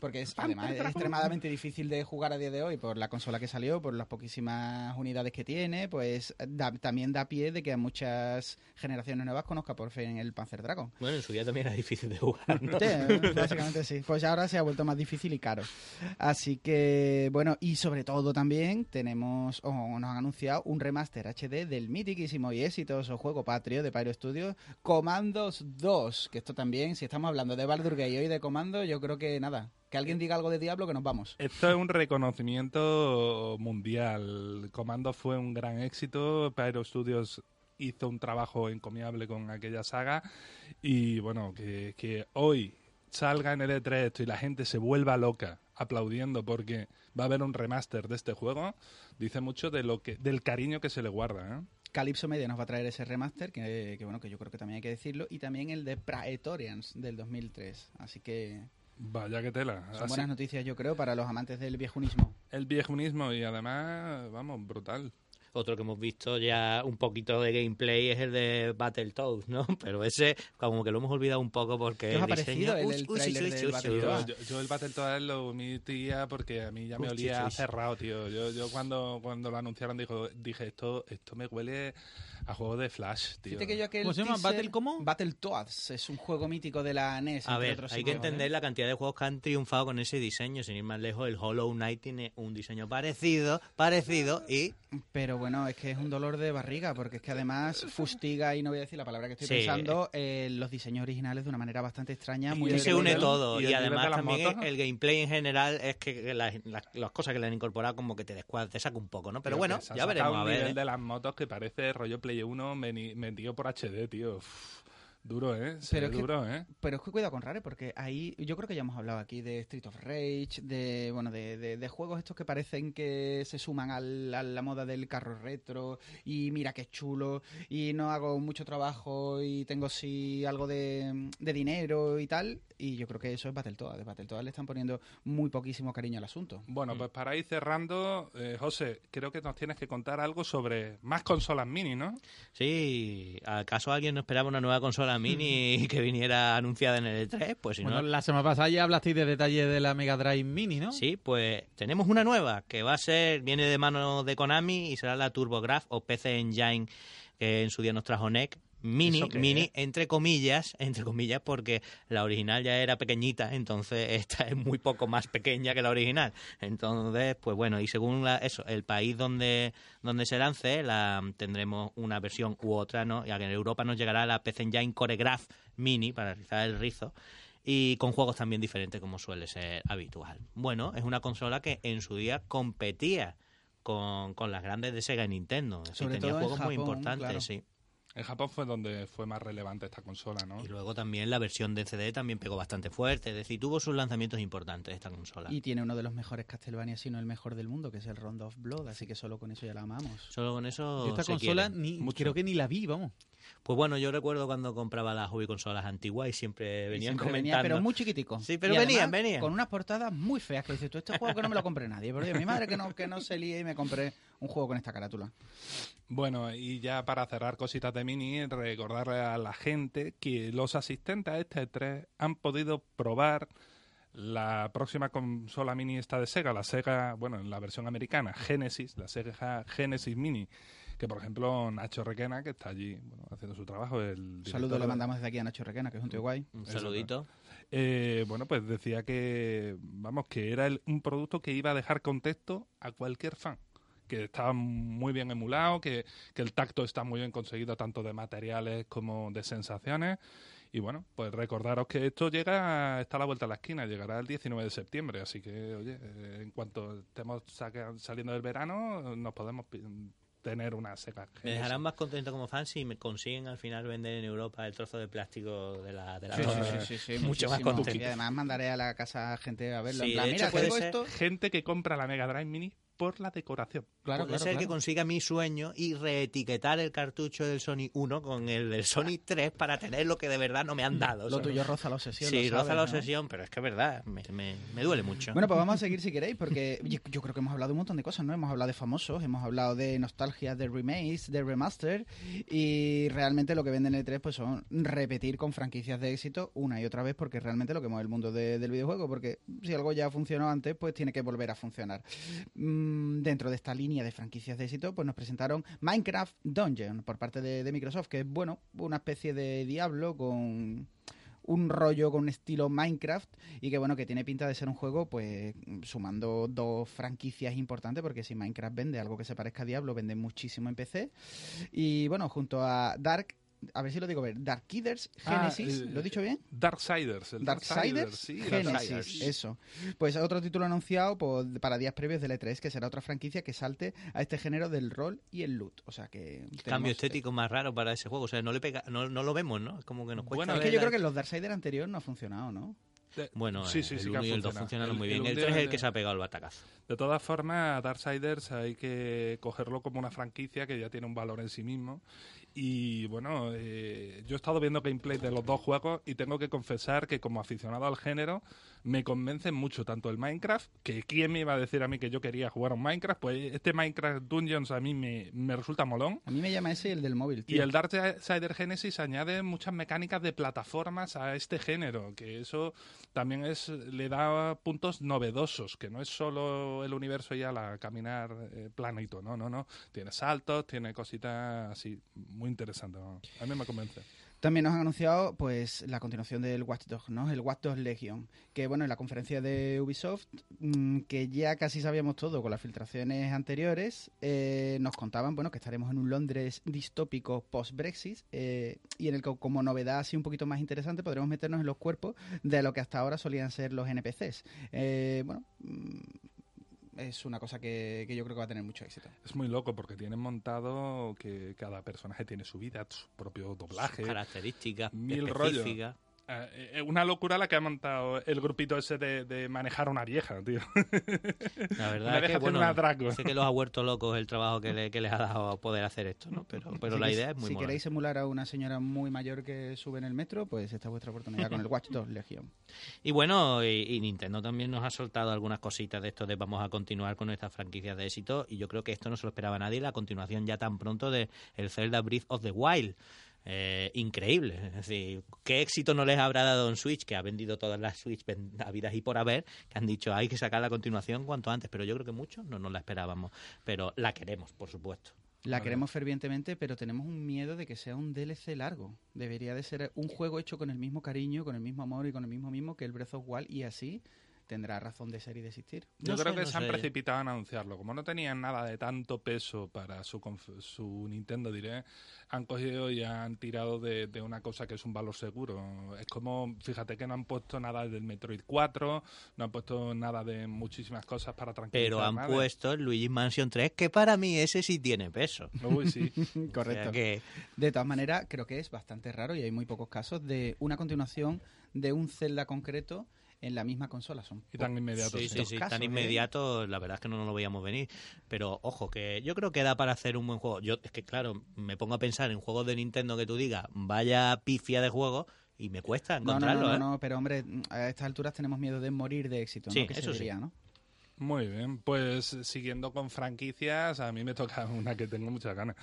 porque es, además es extremadamente difícil de jugar a día de hoy por la consola que salió, por las poquísimas unidades que tiene, pues da- también da pie de que a muchas generaciones nuevas conozca por fin el Panzer Dragon. Bueno, en su día también era difícil de jugar, ¿no? Sí, básicamente sí. Pues ahora se ha vuelto más difícil y caro. Así que, bueno, y sobre todo también tenemos, o nos han anunciado, un remaster HD del mitiquísimo y exitoso juego patrio de Pyro Studios, Commandos 2. Que esto también, si estamos hablando de Baldur Gate hoy de Comando, yo creo que nada. Que alguien diga algo de Diablo que nos vamos. Esto es un reconocimiento mundial. Comando fue un gran éxito. Pyro Studios hizo un trabajo encomiable con aquella saga. Y bueno, que, que hoy salga en el E3 esto y la gente se vuelva loca aplaudiendo porque va a haber un remaster de este juego, dice mucho de lo que, del cariño que se le guarda. ¿eh? Calypso Media nos va a traer ese remaster, que, que bueno, que yo creo que también hay que decirlo, y también el de Praetorians del 2003. Así que Vaya que tela. son Así- buenas noticias, yo creo, para los amantes del viejunismo. el viejunismo y además, vamos, brutal. Otro que hemos visto ya un poquito de gameplay es el de Battletoads, ¿no? Pero ese como que lo hemos olvidado un poco porque ¿Qué os ha el parecido diseño-. Yo, yo el Battletoads lo omitía porque a mí ya me Uy, olía sí, a sí. cerrado, tío. Yo, yo cuando, cuando lo anunciaron dijo, dije, esto, esto me huele a juegos de Flash, tío. Fíjate que yo aquel ¿Cómo se llama? teaser- ¿Battle cómo? Battletoads. Es un juego mítico de la NES. A ver, otros hay que ¿eh? entender la cantidad de juegos que han triunfado con ese diseño. Sin ir más lejos, el Hollow Knight tiene un diseño parecido, parecido y Pero bueno, es que es un dolor de barriga, porque es que además fustiga, y no voy a decir la palabra que estoy Sí. pensando, eh, los diseños originales de una manera bastante extraña. Muy Y se une todo. y además también motos. el gameplay en general es que las, las- las cosas que le han incorporado como que te descuadra, te saca un poco, ¿no? Pero bueno, ya veremos a un ver. nivel ¿eh? de las motos que parece rollo Play 1 meni- metido por HD, tío. Uf, duro, ¿eh? Se Pero es que- duro, ¿eh? Pero es que cuidado con Rare, porque ahí yo creo que ya hemos hablado aquí de Street of Rage, de bueno, de, de- de juegos estos que parecen que se suman al- a la moda del carro retro y mira qué chulo y no hago mucho trabajo y tengo sí algo de, de dinero y tal y yo creo que eso es Battletoads. De Battletoads le están poniendo muy poquísimo cariño al asunto. Mm. Bueno, pues para ir cerrando, eh, José, creo que nos tienes que contar algo sobre más consolas mini, ¿no? Sí, ¿acaso alguien no esperaba una nueva consola mini que viniera anunciada en el E3? Pues si Bueno, no, la semana pasada ya hablasteis de detalles de la Mega Drive Mini, ¿no? Sí, pues tenemos una nueva que va a ser, viene de mano de Konami y será la TurboGrafx o PC Engine que en su día nos trajo NEC. Mini, ¿Eso qué mini, entre comillas, entre comillas, porque la original ya era pequeñita, entonces esta es muy poco más pequeña que la original. Entonces, pues bueno, y según la- eso, el país donde, donde se lance, la tendremos una versión u otra, ¿no? Y en Europa nos llegará la PC Engine Choregraph Mini para realizar el rizo y con juegos también diferentes como suele ser habitual. Bueno, es una consola que en su día competía con, con las grandes de Sega y Nintendo. Sobre tenía todo en juegos muy importantes, claro. sí. En Japón fue donde fue más relevante esta consola, ¿no? Y luego también la versión de CD también pegó bastante fuerte, es decir, tuvo sus lanzamientos importantes esta consola. Y tiene uno de los mejores Castlevania, si no el mejor del mundo, que es el Round of Blood, así que solo con eso ya la amamos. Solo con eso Yo esta se consola quiere. ni, Mucho. creo que ni la vi, vamos. Pues bueno, yo recuerdo cuando compraba las hobby consolas antiguas y siempre Y venían siempre venía, comentando. pero muy chiquitico. Sí, pero Y venían, además, venían. Con unas portadas muy feas que dices tú, este juego que no me lo compre nadie. Por Dios, mi madre que no, que no se líe y me compré un juego con esta carátula. Bueno, y ya para cerrar cositas de Mini, recordarle a la gente que los asistentes a este 3 han podido probar la próxima consola mini esta de Sega, la Sega, bueno, en la versión americana, Genesis, la Sega Genesis Mini, que por ejemplo Nacho Requena, que está allí bueno, haciendo su trabajo, el saludo le mandamos desde aquí a Nacho Requena, que es un tío guay. Un saludito. eh, bueno, pues decía que, vamos, que era el- un producto que iba a dejar contexto a cualquier fan. Que estaba muy bien emulado, que, que el tacto está muy bien conseguido tanto de materiales como de sensaciones. Y bueno, pues recordaros que esto llega, está a la vuelta de la esquina, llegará el 19 de septiembre. Así que, oye, eh, en cuanto estemos saliendo del verano, nos podemos tener una seca. Me dejarán más contento como fan si me consiguen al final vender en Europa el trozo de plástico de la, de la Sí, sí, torre. sí, sí, sí, Mucho más muchísimo. contento. Y además mandaré a la casa a gente a verlo. Sí, en plan, de mira, hecho puede tengo ser- esto. Gente que compra la Mega Drive Mini por la decoración. Claro, Puede claro, ser que consiga mi sueño y reetiquetar el cartucho del Sony 1 con el del Sony 3 para tener lo que de verdad no me han dado. Lo tuyo roza la obsesión. Sí, roza la ¿no? obsesión, pero es que es verdad, me, me- me duele mucho. Bueno, pues vamos a seguir si queréis, porque yo, yo creo que hemos hablado de un montón de cosas, ¿no? Hemos hablado de famosos, hemos hablado de nostalgia, de remakes, de remaster, y realmente lo que venden el 3 pues son repetir con franquicias de éxito una y otra vez, porque realmente lo que mueve el mundo de- del videojuego, porque si algo ya funcionó antes, pues tiene que volver a funcionar. Mm, dentro de esta línea de franquicias de éxito, pues nos presentaron Minecraft Dungeon por parte de, Microsoft, que es, bueno, una especie de Diablo con un rollo con estilo Minecraft y que bueno que tiene pinta de ser un juego pues sumando dos franquicias importantes porque si Minecraft vende algo que se parezca a Diablo vende muchísimo en PC y bueno junto a Dark a ver si lo digo bien Darkiders Ah, Genesis eh, ¿lo he dicho bien? Darksiders. el Darksiders sí, Genesis, Darksiders. eso. Pues otro título anunciado para días previos del E3, que será otra franquicia que salte a este género del rol y el loot. O sea que. Cambio estético más raro para ese juego, o sea, no le pega, no, no lo vemos, ¿no? Es como que nos cuesta Bueno, Es que yo la- creo que los Darksiders anterior no ha funcionado, ¿no? De- Bueno, sí, sí, el sí que 1 ha y el 2 funcionado. funcionaron muy bien. el El uno 3 es de- el que se ha pegado el batacazo. De todas formas, Darksiders hay que cogerlo como una franquicia que ya tiene un valor en sí mismo Y bueno, eh, yo he estado viendo gameplay de los dos juegos y tengo que confesar que como aficionado al género me convencen mucho tanto el Minecraft, que quién me iba a decir a mí que yo quería jugar a un Minecraft, pues este Minecraft Dungeons a mí me, me resulta molón. A mí me llama ese el del móvil. Y tío. el Darksider Genesis añade muchas mecánicas de plataformas a este género, que eso también es le da puntos novedosos, que no es solo el universo ya la caminar eh, planito, no, no, no. Tiene saltos, tiene cositas así muy interesantes. ¿no? A mí me convence. También nos han anunciado pues la continuación del Watch Dogs, ¿no? El Watch Dogs Legion, que bueno, en la conferencia de Ubisoft, mm, que ya casi sabíamos todo con las filtraciones anteriores, eh, nos contaban, bueno, que estaremos en un Londres distópico post-Brexit eh, y en el que como novedad así un poquito más interesante podremos meternos en los cuerpos de lo que hasta ahora solían ser los NPCs. Eh, bueno, mm, es una cosa que, que yo creo que va a tener mucho éxito. Es muy loco porque tienen montado que cada personaje tiene su vida, su propio doblaje. Características Mil rollos. específicas. Eh, eh, una locura la que ha montado el grupito ese de, de manejar una vieja, tío. La verdad Una es vieja que, bueno, un atraco. sé que los ha vuelto locos el trabajo que, le- que les ha dado poder hacer esto, ¿no? Pero, pero la idea es muy Si mola. queréis emular a una señora muy mayor que sube en el metro, pues esta es vuestra oportunidad con el Watch Dogs Legion. Y bueno, y, y Nintendo también nos ha soltado algunas cositas de esto de vamos a continuar con nuestras franquicias de éxito y yo creo que esto no se lo esperaba nadie, la continuación ya tan pronto de el Zelda Breath of the Wild. Eh, increíble, es decir, qué éxito no les habrá dado en Switch, que ha vendido todas las Switch habidas y por haber, que han dicho hay que sacar la continuación cuanto antes, pero yo creo que muchos no nos la esperábamos, pero la queremos, por supuesto. La queremos fervientemente, pero tenemos un miedo de que sea un DLC largo. Debería de ser un juego hecho con el mismo cariño, con el mismo amor y con el mismo mismo que el Breath of Wild y así tendrá razón de ser y de existir. Yo No creo sé, que no se han precipitado en anunciarlo. Como no tenían nada de tanto peso para su, conf- su Nintendo, diré, han cogido y han tirado de, de una cosa que es un valor seguro. Es como, fíjate que no han puesto nada del Metroid 4, no han puesto nada de muchísimas cosas para tranquilizar Pero han nada. puesto el Luigi Mansion 3, que para mí ese sí tiene peso. Uy, sí. O sea que De todas maneras, creo que es bastante raro y hay muy pocos casos de una continuación de un Zelda concreto en la misma consola. Son Y tan inmediato. Sí, sí. sí, casos, tan ¿eh? inmediato, la verdad es que no nos lo veíamos venir. Pero ojo, que yo creo que da para hacer un buen juego. Yo, es que claro, me pongo a pensar en juegos de Nintendo que tú digas, vaya pifia de juego, y me cuesta No, no, no, encontrarlo, no, ¿eh? no, pero hombre, a estas alturas tenemos miedo de morir de éxito, ¿no? Sí, Que se eso sí. diría, ¿no? Muy bien, pues siguiendo con franquicias, a mí me toca una que tengo muchas ganas,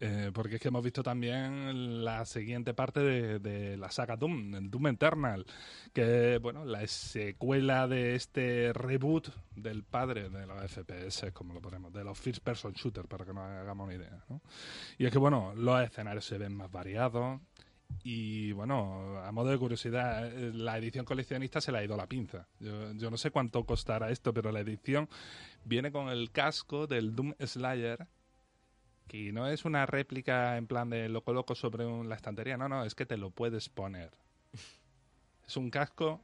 Eh, porque es que hemos visto también la siguiente parte de, la saga Doom, Doom Eternal, que bueno, la secuela de este reboot del padre de los FPS, como lo ponemos, de los First Person Shooter, para que nos hagamos una idea. ¿no? Y es que bueno, los escenarios se ven más variados, y bueno, a modo de curiosidad, la edición coleccionista se le ha ido la pinza. Yo, no sé cuánto costará esto, pero la edición viene con el casco del Doom Slayer, que no es una réplica en plan de lo coloco sobre la estantería, no, no, es que te lo puedes poner. Es un casco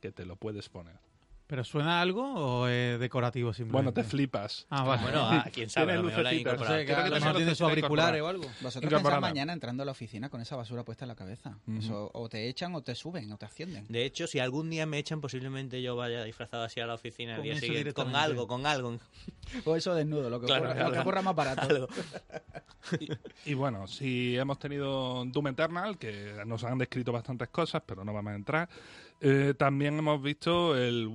que te lo puedes poner. ¿Pero suena algo o es decorativo Bueno, simplemente? te flipas. Ah, vale. Bueno, a quién sabe, lo mejor lucecitas. No incorporado. sé, que Creo a que lo mejor tiene teclados auriculares o algo. Vosotros pensáis mañana entrando a la oficina con esa basura puesta en la cabeza. Ujú. Eso, o te echan o te suben o te ascienden. De hecho, si algún día me echan, posiblemente yo vaya disfrazado así a la oficina el Con día siguiente. Con algo, con algo. O eso desnudo, lo que, Claro, ocurra, claro. lo que ocurra más barato. algo. Y bueno, si hemos tenido Doom Eternal, que nos han descrito bastantes cosas, pero no vamos a entrar. Eh, también hemos visto el,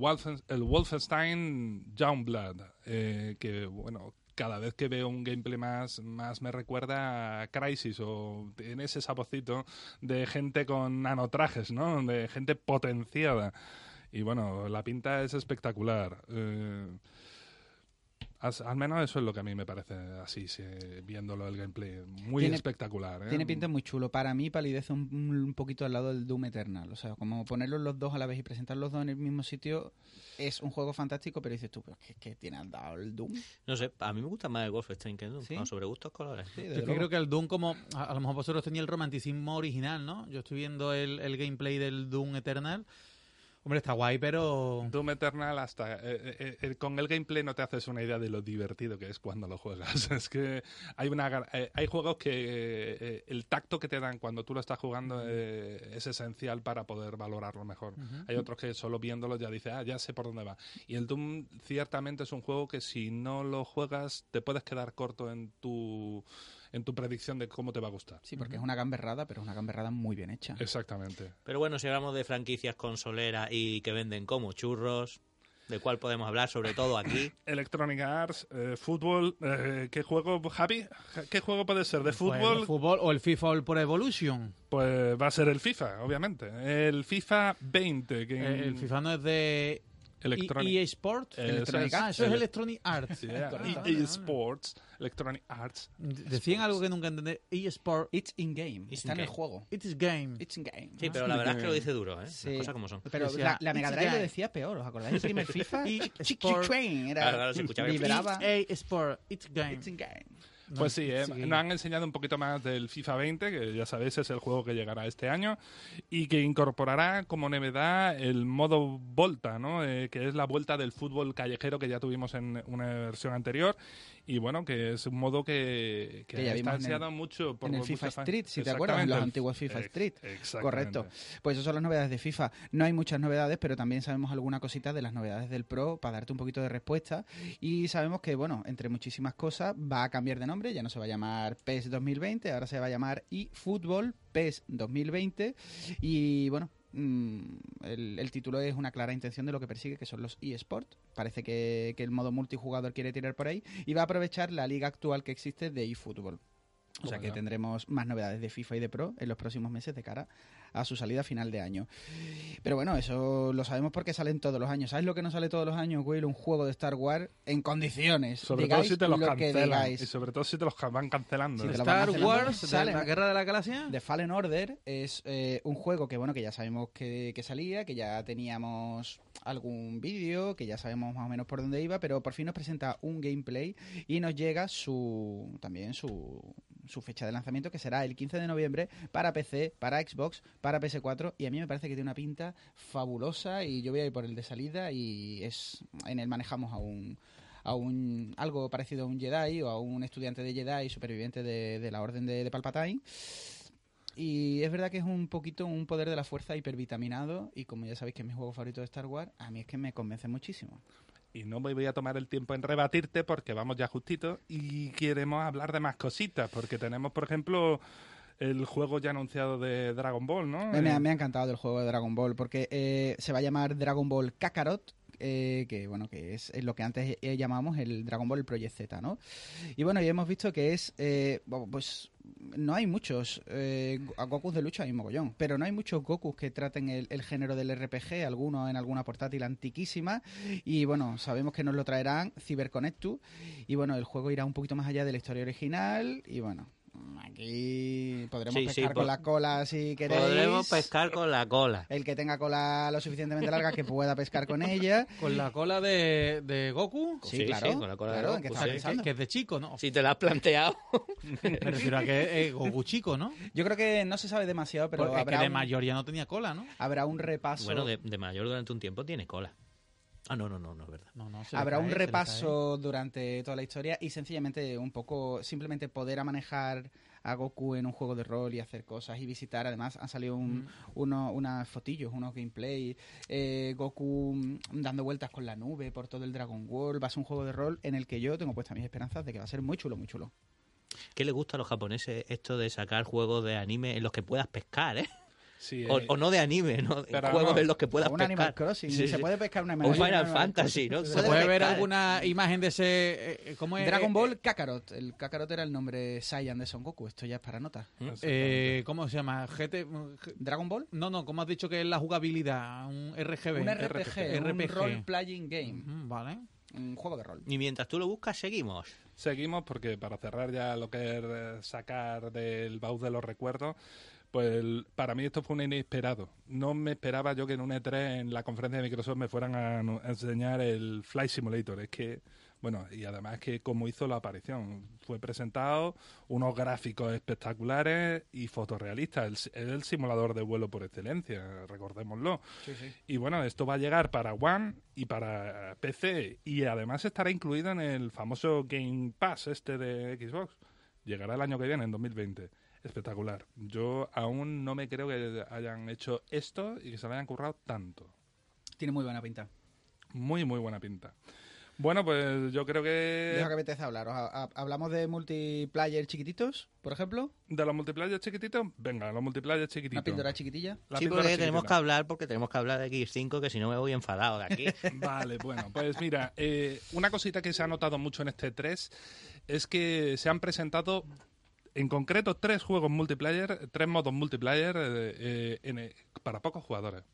el Wolfenstein Youngblood, eh, que bueno, cada vez que veo un gameplay más, más me recuerda a Crisis o tiene ese saborcito de gente con nanotrajes, ¿no? De gente potenciada. Y bueno, la pinta es espectacular. Eh, al menos eso es lo que a mí me parece así, sí, viéndolo el gameplay. Muy Tiene- espectacular. ¿eh? Tiene pinta muy chulo. Para mí palidece un, un poquito al lado del Doom Eternal. O sea, como ponerlos los dos a la vez y presentar los dos en el mismo sitio es un juego fantástico, pero dices tú, pero ¿qué, qué tiene al dado el Doom? No sé, a mí me gusta más el Wolfenstein que el Doom. ¿Sí? No, sobre gustos colores. Sí, Yo creo que el Doom, como a, a lo mejor vosotros tenéis el romanticismo original, ¿no? Yo estoy viendo el, el gameplay del Doom Eternal. Hombre, está guay, pero. Doom Eternal hasta eh, eh, eh, con el gameplay no te haces una idea de lo divertido que es cuando lo juegas. Es que hay una hay juegos que el tacto que te dan cuando tú lo estás jugando es esencial para poder valorarlo mejor. Hay otros que solo viéndolo ya dices, ah, ya sé por dónde va. Y el Doom ciertamente es un juego que si no lo juegas te puedes quedar corto en tu en tu predicción de cómo te va a gustar. Sí, porque es una gamberrada, pero es una gamberrada muy bien hecha. Exactamente. Pero bueno, si hablamos de franquicias consoleras y que venden como churros, ¿de cuál podemos hablar? Sobre todo aquí. Electronic Arts, eh, fútbol, eh, ¿qué juego, Javi? ¿Qué juego puede ser? ¿De Pues fútbol? el fútbol o el FIFA All Pro Evolution. Pues va a ser el FIFA, obviamente. El FIFA 20. Que Eh, el FIFA no es de Electronic- EA Sport. Eh, Electronic eso Ah, eso es Ele- Electronic Arts. Yeah. Correcto. EA Sports, Electronic Arts. Decían algo que nunca entendí. EA Sport. It's in game. It's Está in en el juego. It's game. It's in game. Sí, pero la verdad es que lo dice duro, ¿eh? Sí. Las cosas como son. Pero Decía, la, la Mega "It's Drive lo game". decía peor, ¿os acordáis? El primer FIFA. Chick Sport. Train. Era, Claro, claro, se escuchaba. EA Sport. It's game. It's in game. Pues sí, eh, nos han enseñado un poquito más del FIFA 20, que ya sabéis es el juego que llegará este año, y que incorporará como novedad el modo Volta, ¿no? Eh, que es la vuelta del fútbol callejero que ya tuvimos en una versión anterior, y bueno, que es un modo que, que Que está ansiado mucho por en el FIFA. Street, si te acuerdas, en los antiguos FIFA ex- Street. Correcto. Pues esas son las novedades de FIFA. No hay muchas novedades, pero también sabemos alguna cosita de las novedades del Pro para darte un poquito de respuesta. Y sabemos que, bueno, entre muchísimas cosas, va a cambiar de nombre. Ya no se va a llamar PES 2020, ahora se va a llamar eFootball PES 2020. Y bueno. mm, El, el título es una clara intención de lo que persigue, que son los eSports. Parece que, que el modo multijugador quiere tirar por ahí y va a aprovechar la liga actual que existe de eFootball. O sea que tendremos más novedades de FIFA y de Pro en los próximos meses de cara a su salida a final de año. Pero bueno, eso lo sabemos porque salen todos los años. ¿Sabes lo que no sale todos los años, Will? Un juego de Star Wars en condiciones. Sobre Digáis todo si te los lo cancelan, y sobre todo si te los van cancelando. Si ¿eh? te lo van Star cancelando, Wars, de salen. la Guerra de la Galaxia. The Fallen Order es eh, un juego que bueno que ya sabemos que, que salía, que ya teníamos algún vídeo, que ya sabemos más o menos por dónde iba, pero por fin nos presenta un gameplay y nos llega su también su, su fecha de lanzamiento que será el 15 de noviembre para PC, para Xbox, para PS4 y a mí me parece que tiene una pinta fabulosa y yo voy a ir por el de salida y es en él manejamos a un a un algo parecido a un Jedi o a un estudiante de Jedi superviviente de, de la orden de, de Palpatine y es verdad que es un poquito un poder de la fuerza hipervitaminado y como ya sabéis que es mi juego favorito de Star Wars, a mí es que me convence muchísimo. Y no me voy a tomar el tiempo en rebatirte porque vamos ya justito y queremos hablar de más cositas, porque tenemos, por ejemplo, el juego ya anunciado de Dragon Ball, ¿no? Me, me ha- Eh, ha encantado el juego de Dragon Ball porque eh, se va a llamar Dragon Ball Kakarot. eh, que bueno que es, lo que antes llamábamos el Dragon Ball Project Z, ¿no? Y bueno, ya hemos visto que es, eh, pues no hay muchos eh, Gokus de lucha hay mogollón, pero no hay muchos Gokus que traten el, el género del RPG, algunos en alguna portátil antiquísima y bueno, sabemos que nos lo traerán CyberConnectu y bueno, el juego irá un poquito más allá de la historia original y bueno, aquí podremos Sí, sí, pescar con po- la cola si queréis. Podremos pescar con la cola. El que tenga cola lo suficientemente larga que pueda pescar con ella. Con la cola de, de Goku. Sí, Sí, claro. con la cola de claro, ¿en Goku, qué O estás sea, que, es de chico, ¿no? Si te lo has planteado. Me refiero a que es Goku chico, ¿no? Yo creo que no se sabe demasiado, pero Porque es que de un, mayor ya no tenía cola, ¿no? habrá un repaso. Bueno, de, de mayor durante un tiempo tiene cola. Ah, no, no, no, no es verdad. No, no, Habrá cae, un repaso durante toda la historia y sencillamente un poco, simplemente poder a manejar a Goku en un juego de rol y hacer cosas y visitar. Además, han salido un, Mm. uno- unas fotillos, unos gameplay. eh, Goku mm, dando vueltas con la nube por todo el Dragon World. Va a ser un juego de rol en el que yo tengo puestas mis esperanzas de que va a ser muy chulo, muy chulo. ¿Qué le gusta a los japoneses esto de sacar juegos de anime en los que puedas pescar, eh? Sí, O, eh, o no de anime, ¿no? Pero juegos no, en los que puedas un pescar. Animal Crossing. Sí, se puede pescar una Un Final Animal Fantasy, Crossing. ¿no? Se ¿Se Puede puede ver alguna imagen de ese... eh, eh, ¿Cómo es? Dragon Eh, Ball Kakarot. El Kakarot era el nombre Saiyan de Son Goku. Esto ya es para nota. eh, ¿Cómo se llama? GT... G- Dragon Ball. No, no, ¿cómo has dicho que es la jugabilidad? Un RGB. Un RPG, un RPG. role playing game, Vale. un juego de rol. Y mientras tú lo buscas, seguimos. Seguimos porque para cerrar ya lo que es eh, sacar del baúl de los recuerdos, pues para mí esto fue un inesperado. No me esperaba yo que en un E3 en la conferencia de Microsoft me fueran a, enseñar el Flight Simulator. Es que, bueno, y además que como hizo la aparición, fue presentado unos gráficos espectaculares y fotorrealistas. Es el simulador de vuelo por excelencia, recordémoslo. Y bueno, esto va a llegar para One y para PC y además estará incluido en el famoso Game Pass este de Xbox. Llegará el año que viene, en 2020. Espectacular. Yo aún no me creo que hayan hecho esto y que se lo hayan currado tanto. Tiene muy buena pinta. Muy, muy buena pinta. Bueno, pues yo creo Deja que que me apetece hablar. ¿Os- ha- ¿Hablamos de multiplayer chiquititos, por ejemplo? de los multiplayer chiquititos, venga, los multiplayer chiquititos. píldora chiquitilla. La sí, píldora porque tenemos que hablar, porque tenemos que hablar de X5, que si no me voy enfadado de aquí. Vale, bueno, pues mira, eh, una cosita que se ha notado mucho en este 3 es que se han presentado en concreto tres juegos multiplayer, tres modos multiplayer eh, eh, en, eh, para pocos jugadores.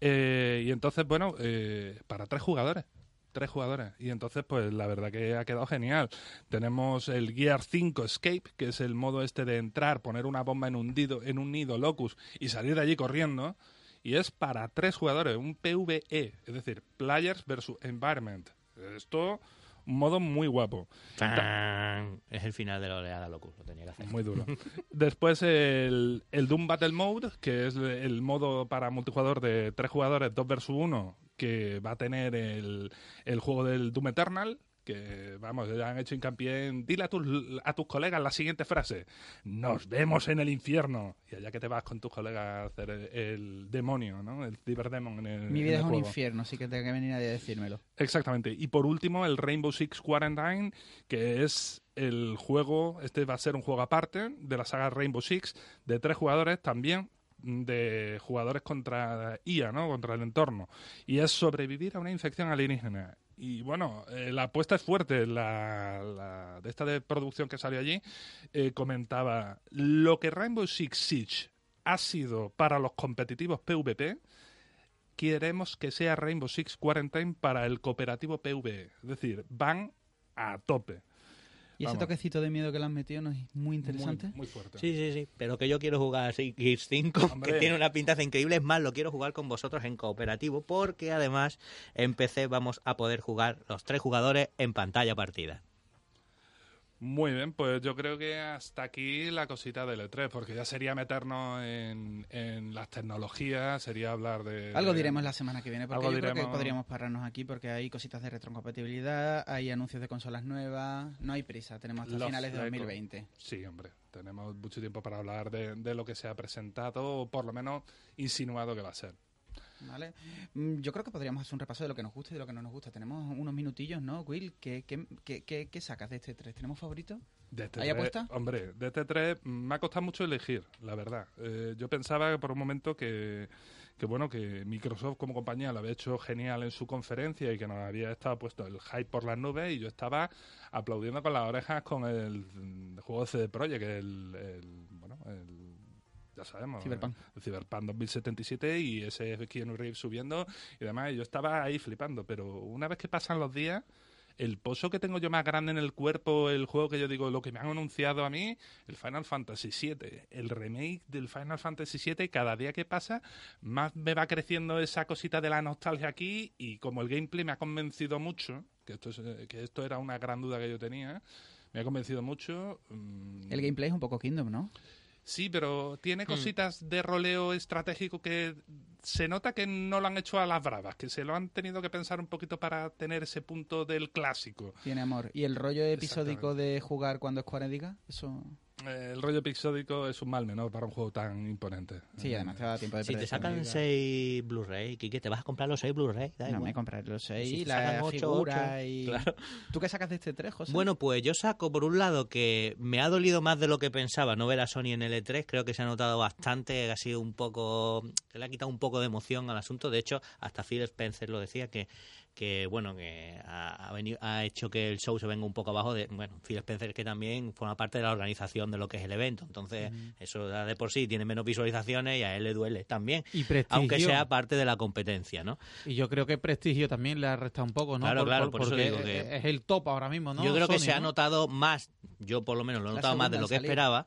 Eh, y entonces, bueno, eh, para tres jugadores. Tres jugadores. Y entonces, pues la verdad que ha quedado genial. Tenemos el Gear 5 Escape, que es el modo este de entrar, poner una bomba en un, nido, en un nido locus y salir de allí corriendo. Y es para tres jugadores, un PvE, es decir, Players versus Environment. Esto, un modo muy guapo. Tan. Es el final de la oleada, loco. Lo tenía que hacer. Muy duro. Después el, el Doom Battle Mode, que es el modo para multijugador de tres jugadores, 2 versus 1, que va a tener el, el juego del Doom Eternal, que vamos, ya han hecho hincapié en dile a tus, a tus colegas la siguiente frase, nos vemos en el infierno. Y allá que te vas con tus colegas a hacer el, el demonio, ¿no? El Cyberdemon en el Mi en vida el es un juego. infierno, así que tengo que venir a decírmelo. Exactamente. Y por último, el Rainbow Six Quarantine, que es el juego, este va a ser un juego aparte de la saga Rainbow Six, de tres jugadores también de jugadores contra IA, ¿no? Contra el entorno. Y es sobrevivir a una infección alienígena. Y bueno, eh, la apuesta es fuerte. La, de esta de producción que salió allí eh, comentaba lo que Rainbow Six Siege ha sido para los competitivos PvP, queremos que sea Rainbow Six Quarantine para el cooperativo PvE. Es decir, van a tope. Y ese toquecito de miedo que le han metido no es muy interesante. Muy, muy fuerte. Sí, sí, sí. Pero que yo quiero jugar a Gears 5, Hombre. que tiene una pintaza increíble. Es más, lo quiero jugar con vosotros en cooperativo, porque además en PC vamos a poder jugar los tres jugadores en pantalla partida. Muy bien, pues yo creo que hasta aquí la cosita del E3, porque ya sería meternos en, en las tecnologías, sería hablar de... Algo diremos la semana que viene, porque yo creo que podríamos pararnos aquí porque hay cositas de retrocompatibilidad, hay anuncios de consolas nuevas, no hay prisa, tenemos hasta Los finales de Lego. 2020. Sí, hombre, tenemos mucho tiempo para hablar de, de lo que se ha presentado, o por lo menos insinuado que va a ser. ¿Vale? Mm, Yo creo que podríamos hacer un repaso de lo que nos gusta y de lo que no nos gusta. Tenemos unos minutillos, ¿no, Will? ¿Qué, qué, qué, qué- qué sacas de este 3? ¿Tenemos favorito? De este ¿Hay tres- apuesta? Hombre, de este 3 me ha costado mucho elegir, la verdad. Eh, yo pensaba por un momento que, que, bueno, que Microsoft como compañía lo había hecho genial en su conferencia y que nos había estado puesto el hype por las nubes y yo estaba aplaudiendo con las orejas con el, mm, juego de CD Projekt, el, el- bueno, el ya sabemos, Cyberpunk. el Cyberpunk 2077 y ese Keanu Reeves subiendo y demás, y yo estaba ahí flipando, pero una vez que pasan los días el pozo que tengo yo más grande en el cuerpo, el juego que yo digo, lo que me han anunciado a mí, el Final Fantasy VII, el remake del Final Fantasy VII, cada día que pasa, más me va creciendo esa cosita de la nostalgia aquí y como el gameplay me ha convencido mucho, que esto, es, eh, que esto era una gran duda que yo tenía, me ha convencido mucho. mm, El gameplay es un poco Kingdom, ¿no? Sí, pero tiene cositas de roleo estratégico que se nota que no lo han hecho a las bravas, que se lo han tenido que pensar un poquito para tener ese punto del clásico. Tiene amor. ¿Y el rollo episódico de jugar cuando Square diga? Eso... Eh, el rollo episódico es un mal menor para un juego tan imponente. Sí, además te da tiempo de Si te sacan familia. 6 Blu-ray, Kike, te vas a comprar los 6 Blu-ray. No, igual. me compraré los Si 6, te la sacan ocho, figura ocho, y... claro. ¿Tú qué sacas de este 3, José? Bueno, pues yo saco por un lado que me ha dolido más de lo que pensaba no ver a Sony en el E3. Creo que se ha notado bastante, ha sido un poco. que le ha quitado un poco de emoción al asunto. De hecho, hasta Phil Spencer lo decía que que bueno que ha, venido, ha hecho que el show se venga un poco abajo de bueno Phil Spencer que también forma parte de la organización de lo que es el evento entonces eso ya de por sí tiene menos visualizaciones y a él le duele también Y aunque sea parte de la competencia no Y yo creo que prestigio también le ha restado un poco, ¿no? Claro, claro, por eso porque digo que- es el top ahora mismo, ¿no? Yo creo que se ha ¿no? notado más, yo por lo menos lo he notado más de lo que esperaba.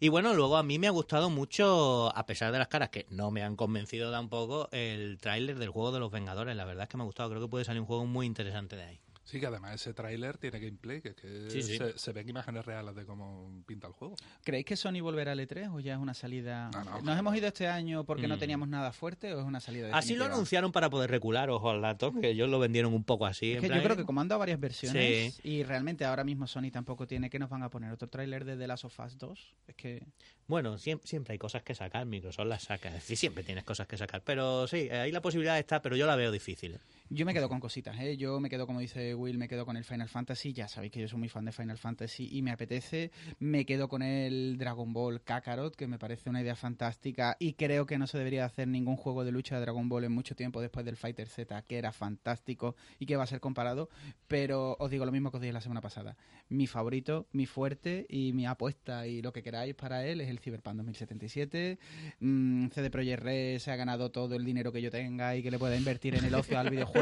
Y bueno, luego a mí me ha gustado mucho, a pesar de las caras que no me han convencido tampoco, el tráiler del juego de los Vengadores. La verdad es que me ha gustado, creo que puede salir un juego muy interesante de ahí. Sí, que además ese tráiler tiene gameplay, que, es que Sí, sí. Se, se ven imágenes reales de cómo pinta el juego. ¿Creéis que Sony volverá al E3 o ya es una salida? No, no, ¿Nos hemos ido este año porque no Mm. teníamos nada fuerte o es una salida Así lo definitiva? anunciaron para poder recular, ojo al dato, que ellos lo vendieron un poco así. Es en que plan, yo creo que como han dado varias versiones Sí. y realmente ahora mismo Sony tampoco tiene, ¿qué nos van a poner? ¿Otro tráiler de The Last of Us 2? Es que... Bueno, siempre, siempre hay cosas que sacar, Microsoft las saca. Es decir, siempre tienes cosas que sacar. Pero sí, ahí la posibilidad está, pero yo la veo difícil. Yo me quedo con cositas, ¿eh? Yo me quedo, como dice Will, me quedo con el Final Fantasy. Ya sabéis que yo soy muy fan de Final Fantasy y me apetece. Me quedo con el Dragon Ball Kakarot, que me parece una idea fantástica y creo que no se debería hacer ningún juego de lucha de Dragon Ball en mucho tiempo después del Fighter Z, que era fantástico y que va a ser comparado. Pero os digo lo mismo que os dije la semana pasada. Mi favorito, mi fuerte y mi apuesta y lo que queráis para él es el Cyberpunk 2077. Mm, CD Projekt Red se ha ganado todo el dinero que yo tenga y que le pueda invertir en el ocio al videojuego.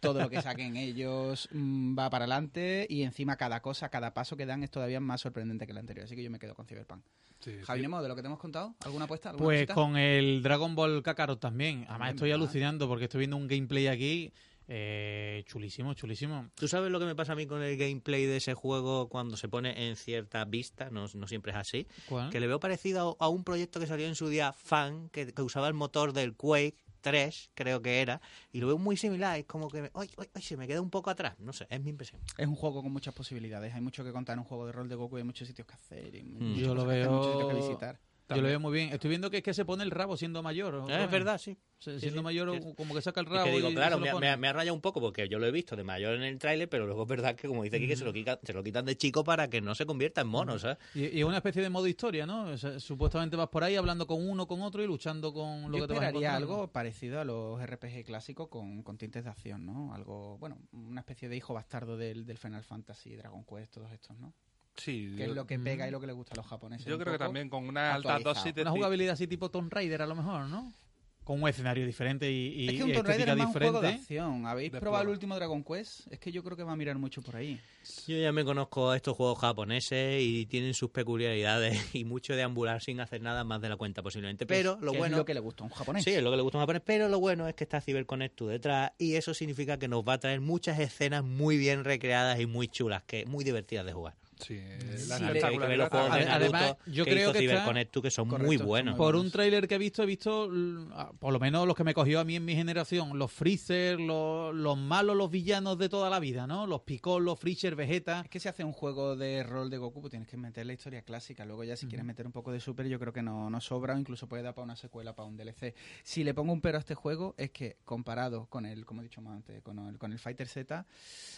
Todo lo que saquen ellos mm, va para adelante y encima cada cosa, cada paso que dan es todavía más sorprendente que el anterior. Así que yo me quedo con Cyberpunk. Sí. Javi Nemo, de lo que te hemos contado, ¿alguna apuesta? ¿Alguna Pues cosita? con el Dragon Ball Kakarot también. Además estoy ¿verdad? alucinando porque estoy viendo un gameplay aquí eh, chulísimo, chulísimo. ¿Tú sabes lo que me pasa a mí con el gameplay de ese juego cuando se pone en cierta vista? No, no siempre es así. ¿Cuál? Que le veo parecido a, a un proyecto que salió en su día, Fan, que, que usaba el motor del Quake 3, creo que era, y lo veo muy similar. Es como que me- ay, ay, ay, se me queda un poco atrás. No sé, es mi impresión. Es un juego con muchas posibilidades. Hay mucho que contar en un juego de rol de Goku y hay muchos sitios que hacer. Y muchas Mm. Yo lo cosas que hacer, muchos veo- sitios que visitar. Yo lo veo muy bien. Estoy viendo que es que se pone el rabo siendo mayor. Eh, es verdad, sí. Se- Sí, Siendo sí. mayor, Es- como que saca el Es rabo. que digo, y claro, se lo me, pone. me- me ha rayado un poco porque yo lo he visto de mayor en el tráiler, pero luego es verdad que, como dice aquí, que se lo, quitan, se lo quitan de chico para que no se convierta en mono, ¿sabes? Y, y es una especie de modo historia, ¿no? O sea, supuestamente vas por ahí hablando con uno, con otro y luchando con lo Yo que te vas encontrando. algo parecido a los RPG clásicos con, con tintes de acción, ¿no? Algo, bueno, una especie de hijo bastardo del, del Final Fantasy, Dragon Quest, todos estos, ¿no? Sí, Que yo, es lo que pega y lo que le gusta a los japoneses. yo creo que también con una alta dosis de... Una jugabilidad así tipo Tomb Raider a lo mejor, ¿no? Con un escenario diferente y, y Es que un Tomb Raider es más un juego de acción. ¿Habéis De probado el último Dragon Quest? Es que yo creo que va a mirar mucho por ahí. Yo ya me conozco a estos juegos japoneses y tienen sus peculiaridades y mucho de ambular sin hacer nada más de la cuenta posiblemente. Pero lo bueno... es lo que le gusta a un japonés. Sí, es lo que le gusta a un japonés, pero lo bueno es que está CyberConnect 2 detrás y eso significa que nos va a traer muchas escenas muy bien recreadas y muy chulas, que muy divertidas de jugar. Sí, la los juegos de Naruto Además, yo creo que CyberConnect tú, que son muy buenos. Por un tráiler que he visto, he visto, mm, ah, por lo menos los que me cogió a mí en mi generación, los Freezer, los, malos, los villanos de toda la vida, ¿no? Los Piccolo, los Freezer, Vegeta. Es que si hace un juego de rol de Goku, pues tienes que meter la historia clásica. Luego ya si quieres meter un poco de Super, yo creo que no, no sobra o incluso puede dar para una secuela, para un DLC. Si le pongo un pero a este juego, es que comparado con el, como he dicho más antes, con el, con el Fighter Z,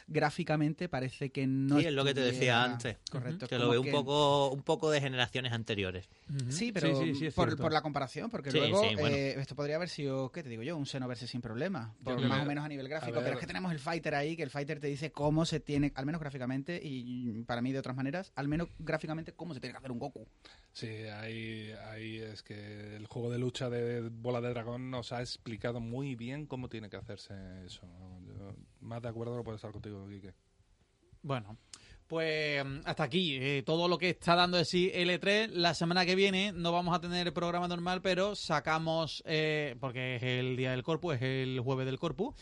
gráficamente parece que no... Sí, es lo que te decía antes Correcto. Que lo veo un poco un poco de generaciones anteriores. Sí, pero por, la comparación, porque luego eh, esto podría haber sido, ¿qué te digo yo? Un Xenoverse sin problema, por más o menos a nivel gráfico. Pero es que tenemos el Fighter ahí, que el Fighter te dice cómo se tiene, al menos gráficamente, y para mí de otras maneras, al menos gráficamente, cómo se tiene que hacer un Goku. Sí, ahí, ahí es que el juego de lucha de Bola de Dragón nos ha explicado muy bien cómo tiene que hacerse eso. Yo, más de acuerdo lo puedo estar contigo, Quique. Bueno, pues mm, hasta aquí. eh, todo lo que está dando de sí L3. La semana que viene no vamos a tener programa normal, pero sacamos, eh, porque es el día del Corpus, es el jueves del Corpus.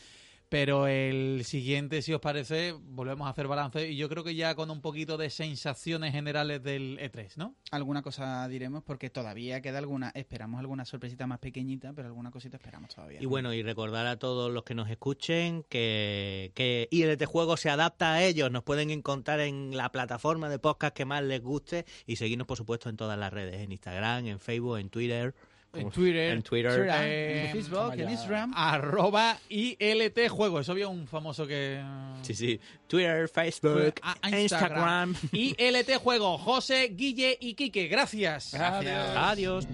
Pero el siguiente, si os parece, volvemos a hacer balance y yo creo que ya con un poquito de sensaciones generales del E3, ¿no? Alguna cosa diremos, porque todavía queda alguna, esperamos alguna sorpresita más pequeñita, pero alguna cosita esperamos todavía. Y bueno, y recordar a todos los que nos escuchen que, que ILT Juego se adapta a ellos. Nos pueden encontrar en la plataforma de podcast que más les guste y seguirnos, por supuesto, en todas las redes: en Instagram, en Facebook, en Twitter. En Twitter. En Twitter. Instagram, eh, en Facebook, en. Instagram. Arroba ILT Juego. Eso había un famoso que... Sí, sí. Twitter, Facebook, A- a Instagram. ILT Juego. José, Guille y Quique. Gracias. Adiós. Adiós.